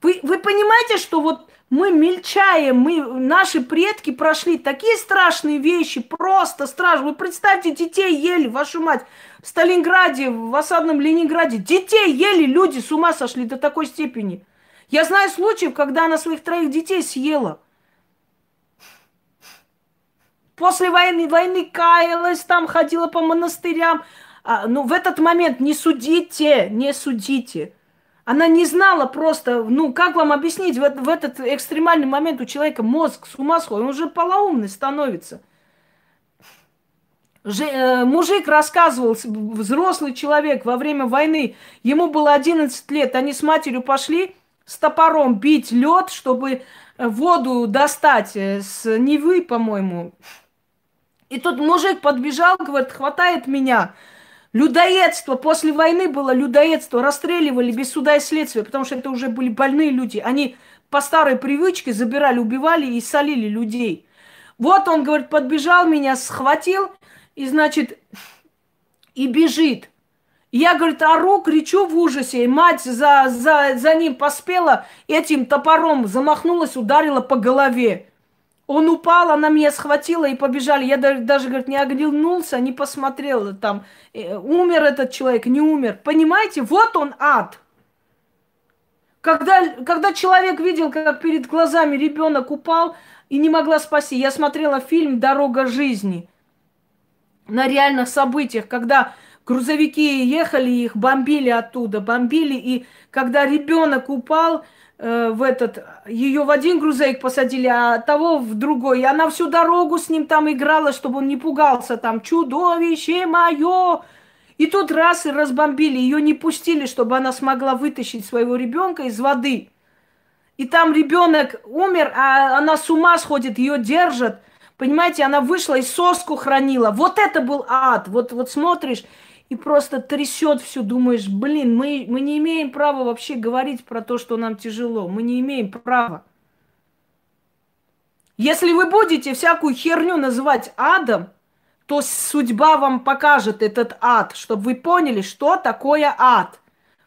Вы, вы понимаете, что вот мы мельчаем, мы, наши предки прошли такие страшные вещи, просто страшные. Вы представьте, детей ели, вашу мать, в Сталинграде, в осадном Ленинграде. Детей ели, люди с ума сошли до такой степени. Я знаю случаев, когда она своих троих детей съела. После войны, войны каялась, там ходила по монастырям. А, ну, в этот момент не судите, не судите. Она не знала просто, ну, как вам объяснить, в, в этот экстремальный момент у человека мозг с ума сходит, он уже полоумный становится. Же, э, мужик рассказывал, взрослый человек во время войны, ему было 11 лет, они с матерью пошли, с топором бить лед, чтобы э, воду достать э, с Невы, по-моему. И тут мужик подбежал, говорит, хватает меня. Людоедство. После войны было людоедство. Расстреливали без суда и следствия, потому что это уже были больные люди. Они по старой привычке забирали, убивали и солили людей. Вот он, говорит, подбежал меня, схватил и, значит, и бежит. Я, говорит, ору, кричу в ужасе. И мать за, за, за ним поспела, этим топором замахнулась, ударила по голове. Он упал, она меня схватила и побежали. Я даже, даже говорит, не оглянулся, не посмотрел там. Э, умер этот человек, не умер. Понимаете, вот он ад. Когда, когда человек видел, как перед глазами ребенок упал и не могла спасти, я смотрела фильм «Дорога жизни» на реальных событиях, когда грузовики ехали, их бомбили оттуда, бомбили, и когда ребенок упал э, в этот, ее в один грузовик посадили, а того в другой, и она всю дорогу с ним там играла, чтобы он не пугался, там, чудовище мое, и тут раз и разбомбили, ее не пустили, чтобы она смогла вытащить своего ребенка из воды. И там ребенок умер, а она с ума сходит, ее держат. Понимаете, она вышла и соску хранила. Вот это был ад. Вот, вот смотришь, и просто трясет все, думаешь, блин, мы, мы не имеем права вообще говорить про то, что нам тяжело. Мы не имеем права. Если вы будете всякую херню называть адом, то судьба вам покажет этот ад, чтобы вы поняли, что такое ад.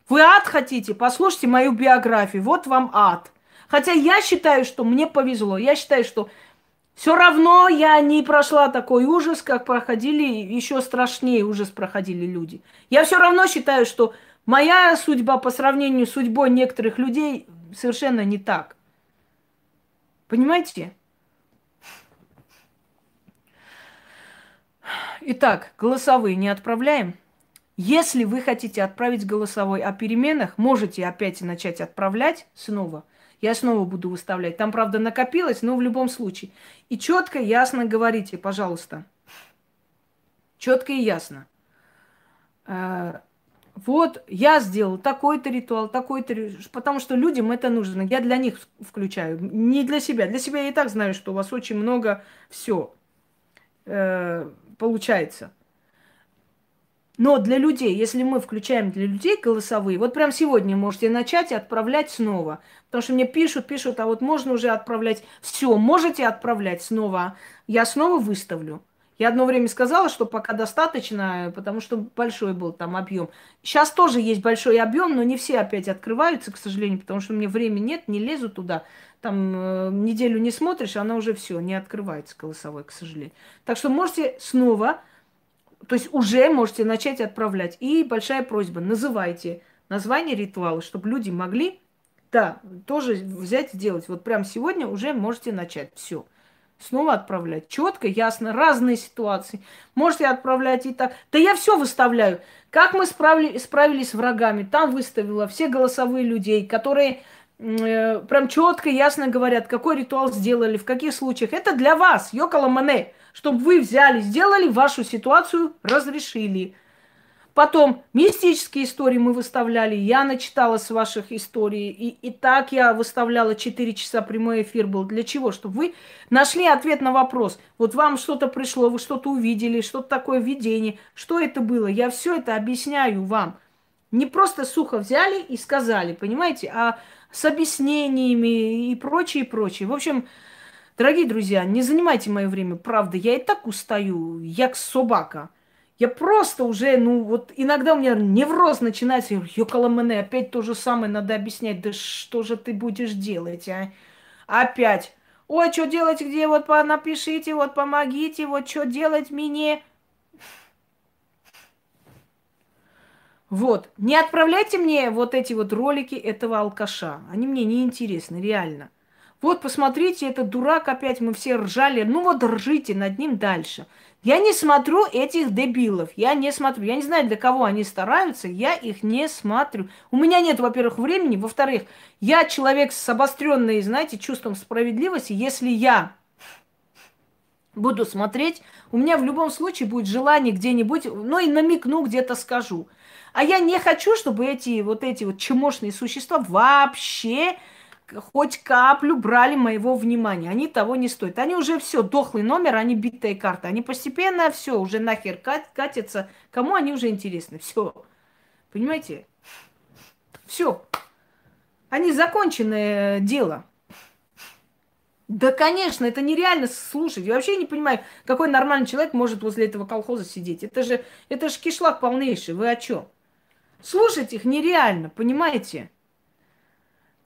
Вы ад хотите? Послушайте мою биографию. Вот вам ад. Хотя я считаю, что мне повезло. Я считаю, что все равно я не прошла такой ужас, как проходили, еще страшнее ужас проходили люди. Я все равно считаю, что моя судьба по сравнению с судьбой некоторых людей совершенно не так. Понимаете? Итак, голосовые не отправляем. Если вы хотите отправить голосовой о переменах, можете опять начать отправлять снова – я снова буду выставлять. Там, правда, накопилось, но в любом случае. И четко, ясно говорите, пожалуйста. Четко и ясно. А, вот я сделал такой-то ритуал, такой-то ритуал, потому что людям это нужно. Я для них включаю, не для себя. Для себя я и так знаю, что у вас очень много все э, получается. Но для людей, если мы включаем для людей голосовые, вот прям сегодня можете начать и отправлять снова. Потому что мне пишут, пишут, а вот можно уже отправлять. Все, можете отправлять снова. Я снова выставлю. Я одно время сказала, что пока достаточно, потому что большой был там объем. Сейчас тоже есть большой объем, но не все опять открываются, к сожалению, потому что мне времени нет, не лезу туда. Там э, неделю не смотришь, она уже все, не открывается голосовой, к сожалению. Так что можете снова то есть уже можете начать отправлять. И большая просьба, называйте название ритуала, чтобы люди могли, да, тоже взять, сделать. Вот прямо сегодня уже можете начать. Все. снова отправлять. Четко, ясно, разные ситуации. Можете отправлять и так. Да я все выставляю. Как мы справили, справились с врагами? Там выставила все голосовые людей, которые э, прям четко, ясно говорят, какой ритуал сделали, в каких случаях. Это для вас, Йокала Мане, чтобы вы взяли, сделали вашу ситуацию, разрешили. Потом мистические истории мы выставляли. Я начитала с ваших историй. И, и так я выставляла 4 часа прямой эфир был. Для чего? Чтобы вы нашли ответ на вопрос. Вот вам что-то пришло, вы что-то увидели, что-то такое видение. Что это было? Я все это объясняю вам. Не просто сухо взяли и сказали, понимаете, а с объяснениями и прочее, и прочее. В общем, дорогие друзья, не занимайте мое время, правда. Я и так устаю, як собака. Я просто уже, ну вот иногда у меня невроз начинается. Я говорю, мене, опять то же самое надо объяснять. Да что же ты будешь делать, а? Опять. Ой, что делать, где? Вот напишите, вот помогите, вот что делать мне. Вот. Не отправляйте мне вот эти вот ролики этого алкаша. Они мне не интересны, реально. Вот, посмотрите, этот дурак опять, мы все ржали. Ну вот ржите над ним дальше. Я не смотрю этих дебилов. Я не смотрю. Я не знаю, для кого они стараются. Я их не смотрю. У меня нет, во-первых, времени. Во-вторых, я человек с обостренной, знаете, чувством справедливости. Если я буду смотреть, у меня в любом случае будет желание где-нибудь, ну и намекну, где-то скажу. А я не хочу, чтобы эти вот эти вот чемошные существа вообще хоть каплю брали моего внимания. Они того не стоят. Они уже все, дохлый номер, они битая карта. Они постепенно все, уже нахер кат, катятся. Кому они уже интересны? Все. Понимаете? Все. Они законченное дело. Да, конечно, это нереально слушать. Я вообще не понимаю, какой нормальный человек может возле этого колхоза сидеть. Это же, это же кишлак полнейший. Вы о чем? Слушать их нереально, понимаете?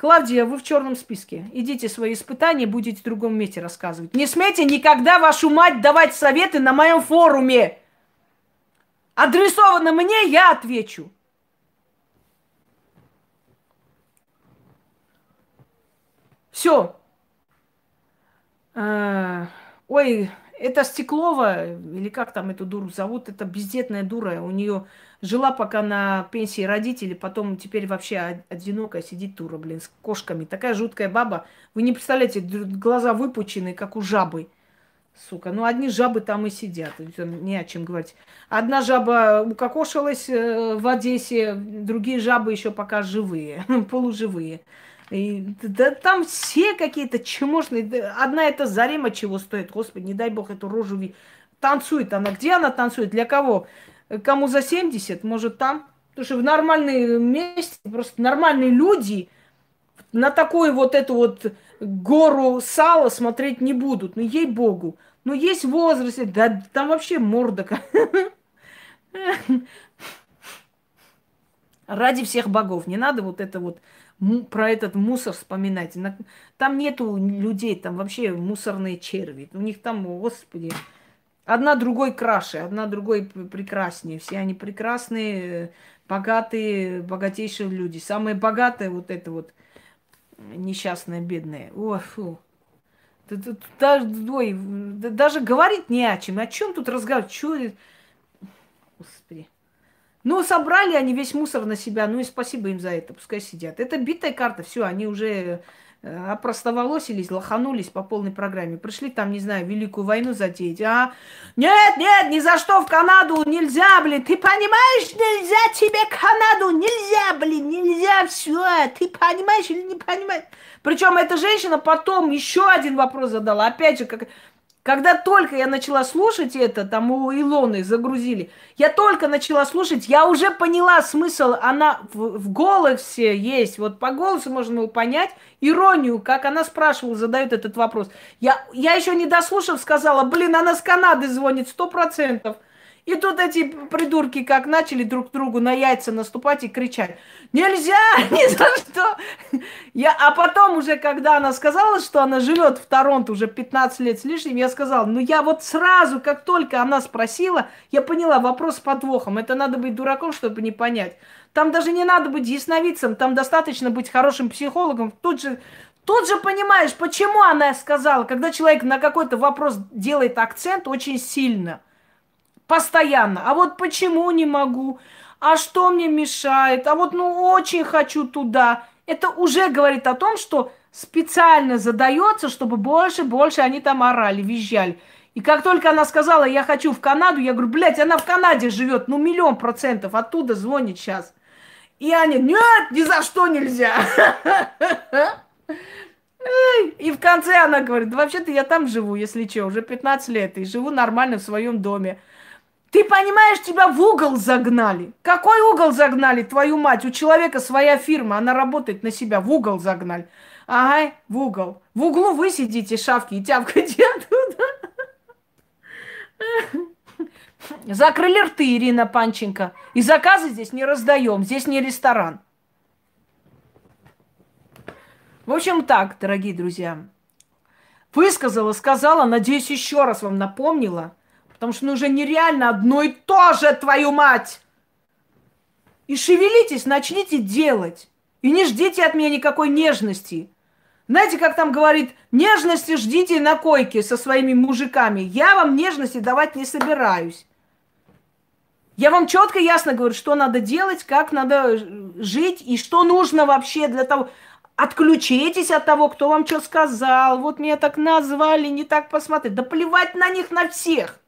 Клавдия, вы в черном списке. Идите свои испытания, будете в другом месте рассказывать. Не смейте никогда вашу мать давать советы на моем форуме. Адресовано мне, я отвечу. Все. А, ой, это Стеклова, или как там эту дуру зовут, это бездетная дура. У нее жила пока на пенсии родители, потом теперь вообще одинокая сидит дура, блин, с кошками. Такая жуткая баба. Вы не представляете, глаза выпучены, как у жабы. Сука, ну одни жабы там и сидят, не о чем говорить. Одна жаба укокошилась э, в Одессе, другие жабы еще пока живые, полуживые. И, да там все какие-то чмошные. Одна эта Зарема чего стоит, господи, не дай бог эту рожу ви... Танцует она. Где она танцует? Для кого? Кому за 70? Может там? Потому что в нормальном месте просто нормальные люди на такую вот эту вот гору сала смотреть не будут. Ну, ей-богу. Ну, есть возраст, да там вообще морда. Ради всех богов. Не надо вот это вот про этот мусор вспоминать. Там нету людей, там вообще мусорные черви. У них там, господи, одна другой краше, одна другой прекраснее. Все они прекрасные, богатые, богатейшие люди. Самые богатые вот это вот несчастные, бедные. Ой, фу. Даже, ой, даже говорить не о чем. О чем тут разговаривать? Чё? Господи. Ну, собрали они весь мусор на себя, ну и спасибо им за это, пускай сидят. Это битая карта, все, они уже э, опростоволосились, лоханулись по полной программе. Пришли там, не знаю, Великую войну затеять. А, нет, нет, ни за что в Канаду нельзя, блин. Ты понимаешь, нельзя тебе Канаду, нельзя, блин, нельзя, все. Ты понимаешь или не понимаешь? Причем эта женщина потом еще один вопрос задала. Опять же, как когда только я начала слушать это, там у Илоны загрузили, я только начала слушать, я уже поняла смысл, она в, в голосе есть, вот по голосу можно понять иронию, как она спрашивала, задает этот вопрос. Я, я еще не дослушав сказала, блин, она с Канады звонит, сто процентов. И тут эти придурки как начали друг другу на яйца наступать и кричать. Нельзя, ни за что. Я, а потом уже, когда она сказала, что она живет в Торонто уже 15 лет с лишним, я сказала, ну я вот сразу, как только она спросила, я поняла вопрос с подвохом. Это надо быть дураком, чтобы не понять. Там даже не надо быть ясновидцем, там достаточно быть хорошим психологом. Тут же Тут же понимаешь, почему она сказала, когда человек на какой-то вопрос делает акцент очень сильно, постоянно. А вот почему не могу? А что мне мешает? А вот ну очень хочу туда. Это уже говорит о том, что специально задается, чтобы больше, больше они там орали, визжали. И как только она сказала, я хочу в Канаду, я говорю, блядь, она в Канаде живет, ну миллион процентов, оттуда звонит сейчас. И Аня, нет, ни за что нельзя. И в конце она говорит, вообще-то я там живу, если что, уже 15 лет, и живу нормально в своем доме. Ты понимаешь, тебя в угол загнали. Какой угол загнали, твою мать? У человека своя фирма, она работает на себя, в угол загнали. Ага, в угол. В углу вы сидите, шавки, и тявкаете оттуда. Закрыли рты, Ирина Панченко. И заказы здесь не раздаем, здесь не ресторан. В общем, так, дорогие друзья. Высказала, сказала, надеюсь, еще раз вам напомнила. Потому что ну уже нереально одно и то же, твою мать. И шевелитесь, начните делать. И не ждите от меня никакой нежности. Знаете, как там говорит, нежности ждите на койке со своими мужиками. Я вам нежности давать не собираюсь. Я вам четко ясно говорю, что надо делать, как надо жить и что нужно вообще для того. Отключитесь от того, кто вам что сказал. Вот меня так назвали, не так посмотреть. Да плевать на них, на всех.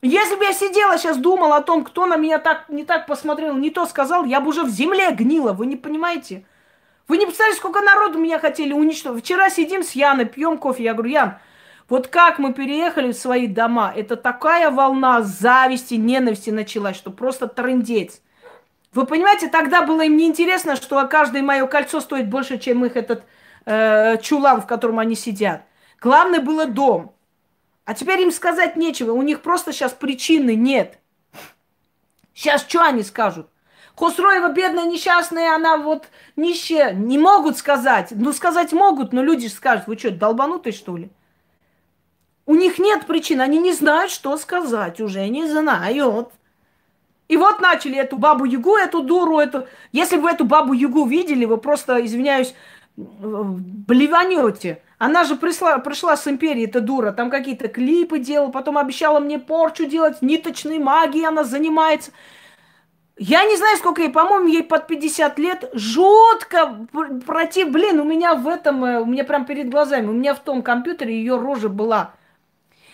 Если бы я сидела сейчас думала о том, кто на меня так не так посмотрел, не то сказал, я бы уже в земле гнила, вы не понимаете? Вы не представляете, сколько народу меня хотели уничтожить. Вчера сидим с Яной, пьем кофе. Я говорю, Ян, вот как мы переехали в свои дома, это такая волна зависти, ненависти началась, что просто трындец. Вы понимаете, тогда было им неинтересно, что каждое мое кольцо стоит больше, чем их этот э, чулан, в котором они сидят. Главное было дом. А теперь им сказать нечего. У них просто сейчас причины нет. Сейчас что они скажут? Хосроева бедная, несчастная, она вот нищая. Не могут сказать. Ну, сказать могут, но люди скажут, вы что, долбанутые, что ли? У них нет причин, они не знают, что сказать, уже не знают. И вот начали эту бабу Югу, эту дуру, эту... Если бы вы эту бабу Югу видели, вы просто, извиняюсь, блеванете. Она же пришла, пришла с империи, эта дура, там какие-то клипы делала, потом обещала мне порчу делать, ниточной магией она занимается. Я не знаю, сколько ей, по-моему, ей под 50 лет. Жутко против, блин, у меня в этом, э, у меня прям перед глазами, у меня в том компьютере ее рожа была.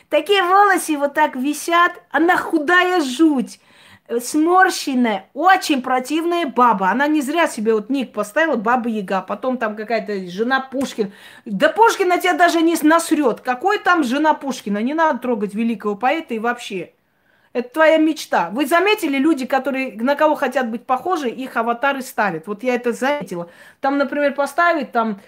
Такие волосы вот так висят, она худая жуть. Сморщенная, очень противная баба. Она не зря себе вот ник поставила, баба Яга. Потом там какая-то жена Пушкина. Да Пушкина тебя даже не насрет. Какой там жена Пушкина? Не надо трогать великого поэта и вообще. Это твоя мечта. Вы заметили, люди, которые на кого хотят быть похожи, их аватары ставят. Вот я это заметила. Там, например, поставить там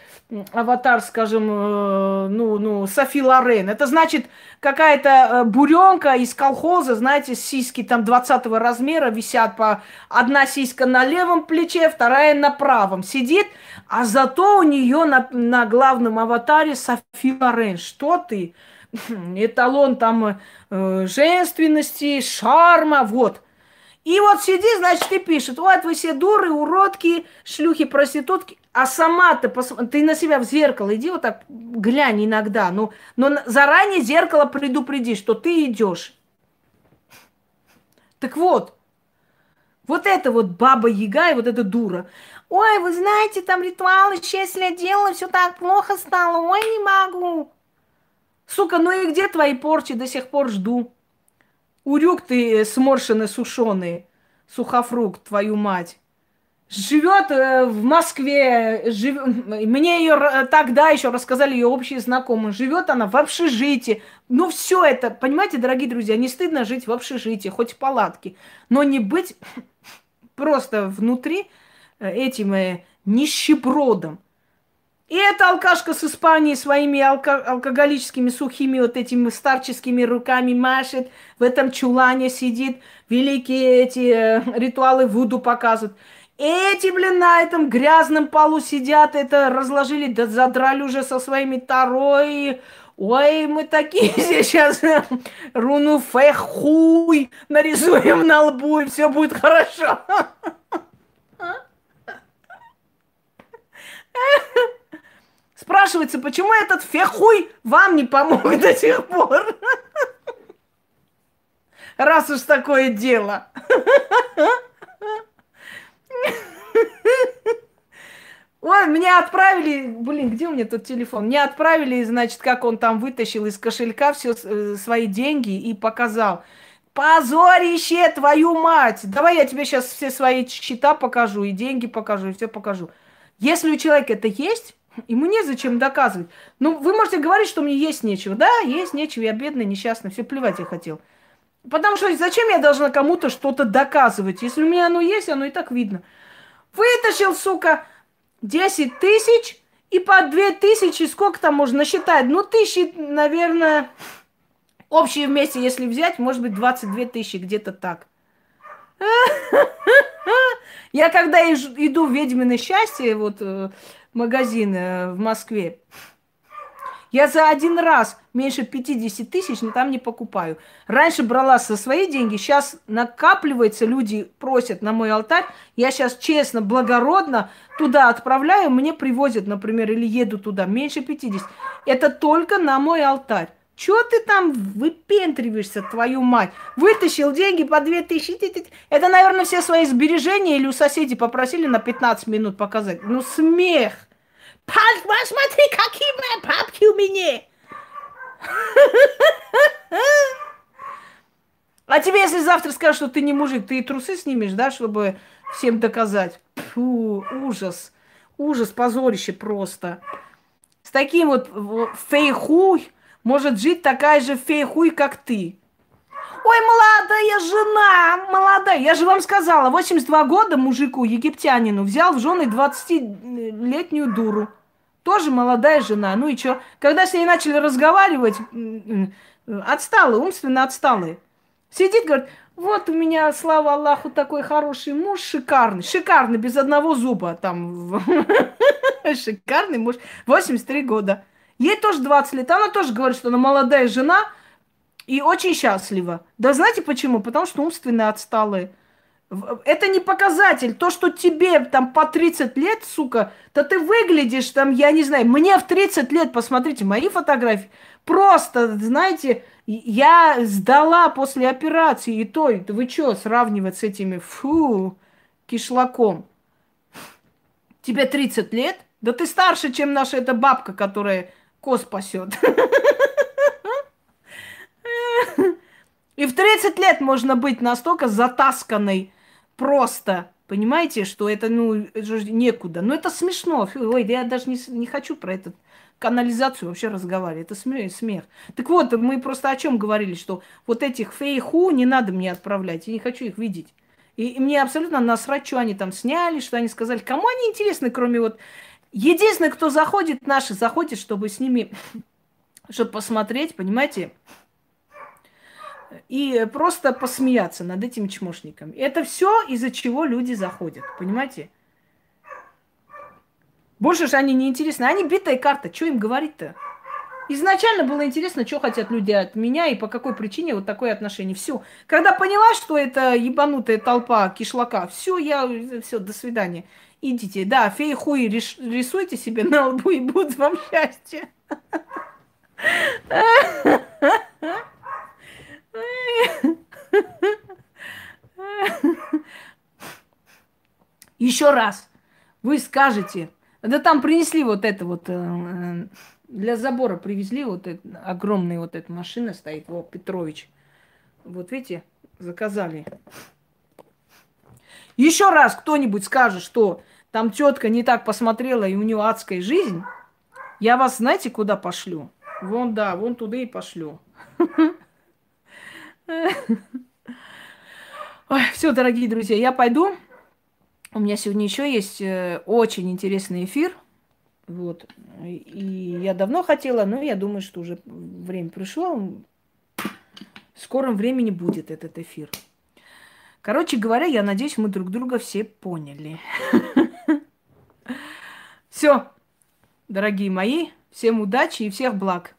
аватар, скажем, э, ну, ну, Софи Лорен. Это значит, какая-то э, буренка из колхоза, знаете, сиськи там 20 размера висят по... Одна сиська на левом плече, вторая на правом сидит, а зато у нее на, на главном аватаре Софи Лорен. Что ты? эталон там э, женственности, шарма, вот. И вот сиди, значит, и пишет, вот вы все дуры, уродки, шлюхи, проститутки, а сама ты, пос... ты на себя в зеркало иди вот так, глянь иногда, ну, но заранее зеркало предупреди, что ты идешь. Так вот, вот это вот баба Яга и вот эта дура. Ой, вы знаете, там ритуалы 6 лет делала, все так плохо стало, ой, не могу. Сука, ну и где твои порчи? До сих пор жду. Урюк ты сморщенный, сушеный, сухофрукт, твою мать. Живет э, в Москве, жив... мне ее тогда еще рассказали ее общие знакомые. Живет она в общежитии. Ну все это, понимаете, дорогие друзья, не стыдно жить в общежитии, хоть в палатке, но не быть просто внутри э, этим э, нищебродом. И эта алкашка с Испании своими алко- алкоголическими сухими вот этими старческими руками машет, в этом чулане сидит, великие эти э, ритуалы Вуду показывают. Эти, блин, на этом грязном полу сидят, это разложили, да задрали уже со своими таро и... Ой, мы такие сейчас руну фэ хуй нарисуем на лбу, и все будет хорошо. спрашивается, почему этот фехуй вам не помог до сих пор? Раз уж такое дело. Ой, меня отправили, блин, где у меня тот телефон? Мне отправили, значит, как он там вытащил из кошелька все э, свои деньги и показал. Позорище, твою мать! Давай я тебе сейчас все свои счета покажу, и деньги покажу, и все покажу. Если у человека это есть, ему незачем доказывать. Ну, вы можете говорить, что мне есть нечего. Да, есть нечего, я бедный, несчастный, все плевать я хотел. Потому что зачем я должна кому-то что-то доказывать? Если у меня оно есть, оно и так видно. Вытащил, сука, 10 тысяч и по 2 тысячи, сколько там можно считать? Ну, тысячи, наверное, общие вместе, если взять, может быть, 22 тысячи, где-то так. Я когда иду в «Ведьмино счастье», вот э, магазин э, в Москве, я за один раз меньше 50 тысяч там не покупаю. Раньше брала со свои деньги, сейчас накапливается, люди просят на мой алтарь. Я сейчас честно, благородно туда отправляю, мне привозят, например, или еду туда, меньше 50. Это только на мой алтарь. Чего ты там выпендриваешься, твою мать? Вытащил деньги по 2000. Это, наверное, все свои сбережения или у соседей попросили на 15 минут показать. Ну, смех. Посмотри, какие мои папки у меня. А тебе, если завтра скажут, что ты не мужик, ты и трусы снимешь, да, чтобы всем доказать? Фу, ужас. Ужас, позорище просто. С таким вот фейхуй может жить такая же фейхуй, как ты. Ой, молодая жена, молодая. Я же вам сказала, 82 года мужику, египтянину, взял в жены 20-летнюю дуру. Тоже молодая жена. Ну и что? Когда с ней начали разговаривать, отсталые, умственно отсталые. Сидит, говорит, вот у меня, слава Аллаху, такой хороший муж, шикарный. Шикарный, без одного зуба. Там шикарный муж. 83 года. Ей тоже 20 лет. Она тоже говорит, что она молодая жена и очень счастлива. Да знаете почему? Потому что умственно отсталые. Это не показатель. То, что тебе там по 30 лет, сука, то ты выглядишь там, я не знаю, мне в 30 лет, посмотрите, мои фотографии, просто, знаете, я сдала после операции, и то, вы что, сравнивать с этими, фу, кишлаком. Тебе 30 лет? Да ты старше, чем наша эта бабка, которая коз пасет. И в 30 лет можно быть настолько затасканной, просто, понимаете, что это, ну, некуда. Ну, это смешно. Ой, я даже не, не хочу про этот канализацию вообще разговаривать. Это смех, смех. Так вот, мы просто о чем говорили, что вот этих фейху не надо мне отправлять. Я не хочу их видеть. И, и мне абсолютно насрать, что они там сняли, что они сказали. Кому они интересны, кроме вот... Единственный, кто заходит, наши заходит, чтобы с ними... Чтобы посмотреть, понимаете? И просто посмеяться над этим чмошником. Это все, из-за чего люди заходят, понимаете? Больше же они не интересны. Они битая карта, что им говорить-то? Изначально было интересно, что хотят люди от меня и по какой причине вот такое отношение. Все. Когда поняла, что это ебанутая толпа кишлака, все, я, все, до свидания. Идите. Да, феи хуи рисуйте себе на лбу и будет вам счастье. Еще раз вы скажете, да там принесли вот это вот, э, для забора привезли вот это, огромная вот эта машина стоит, вот Петрович. Вот видите, заказали. Еще раз кто-нибудь скажет, что там тетка не так посмотрела и у нее адская жизнь, я вас знаете, куда пошлю? Вон, да, вон туда и пошлю. все, дорогие друзья, я пойду. У меня сегодня еще есть э, очень интересный эфир. Вот. И я давно хотела, но я думаю, что уже время пришло. В скором времени будет этот эфир. Короче говоря, я надеюсь, мы друг друга все поняли. Все, дорогие мои, всем удачи и всех благ.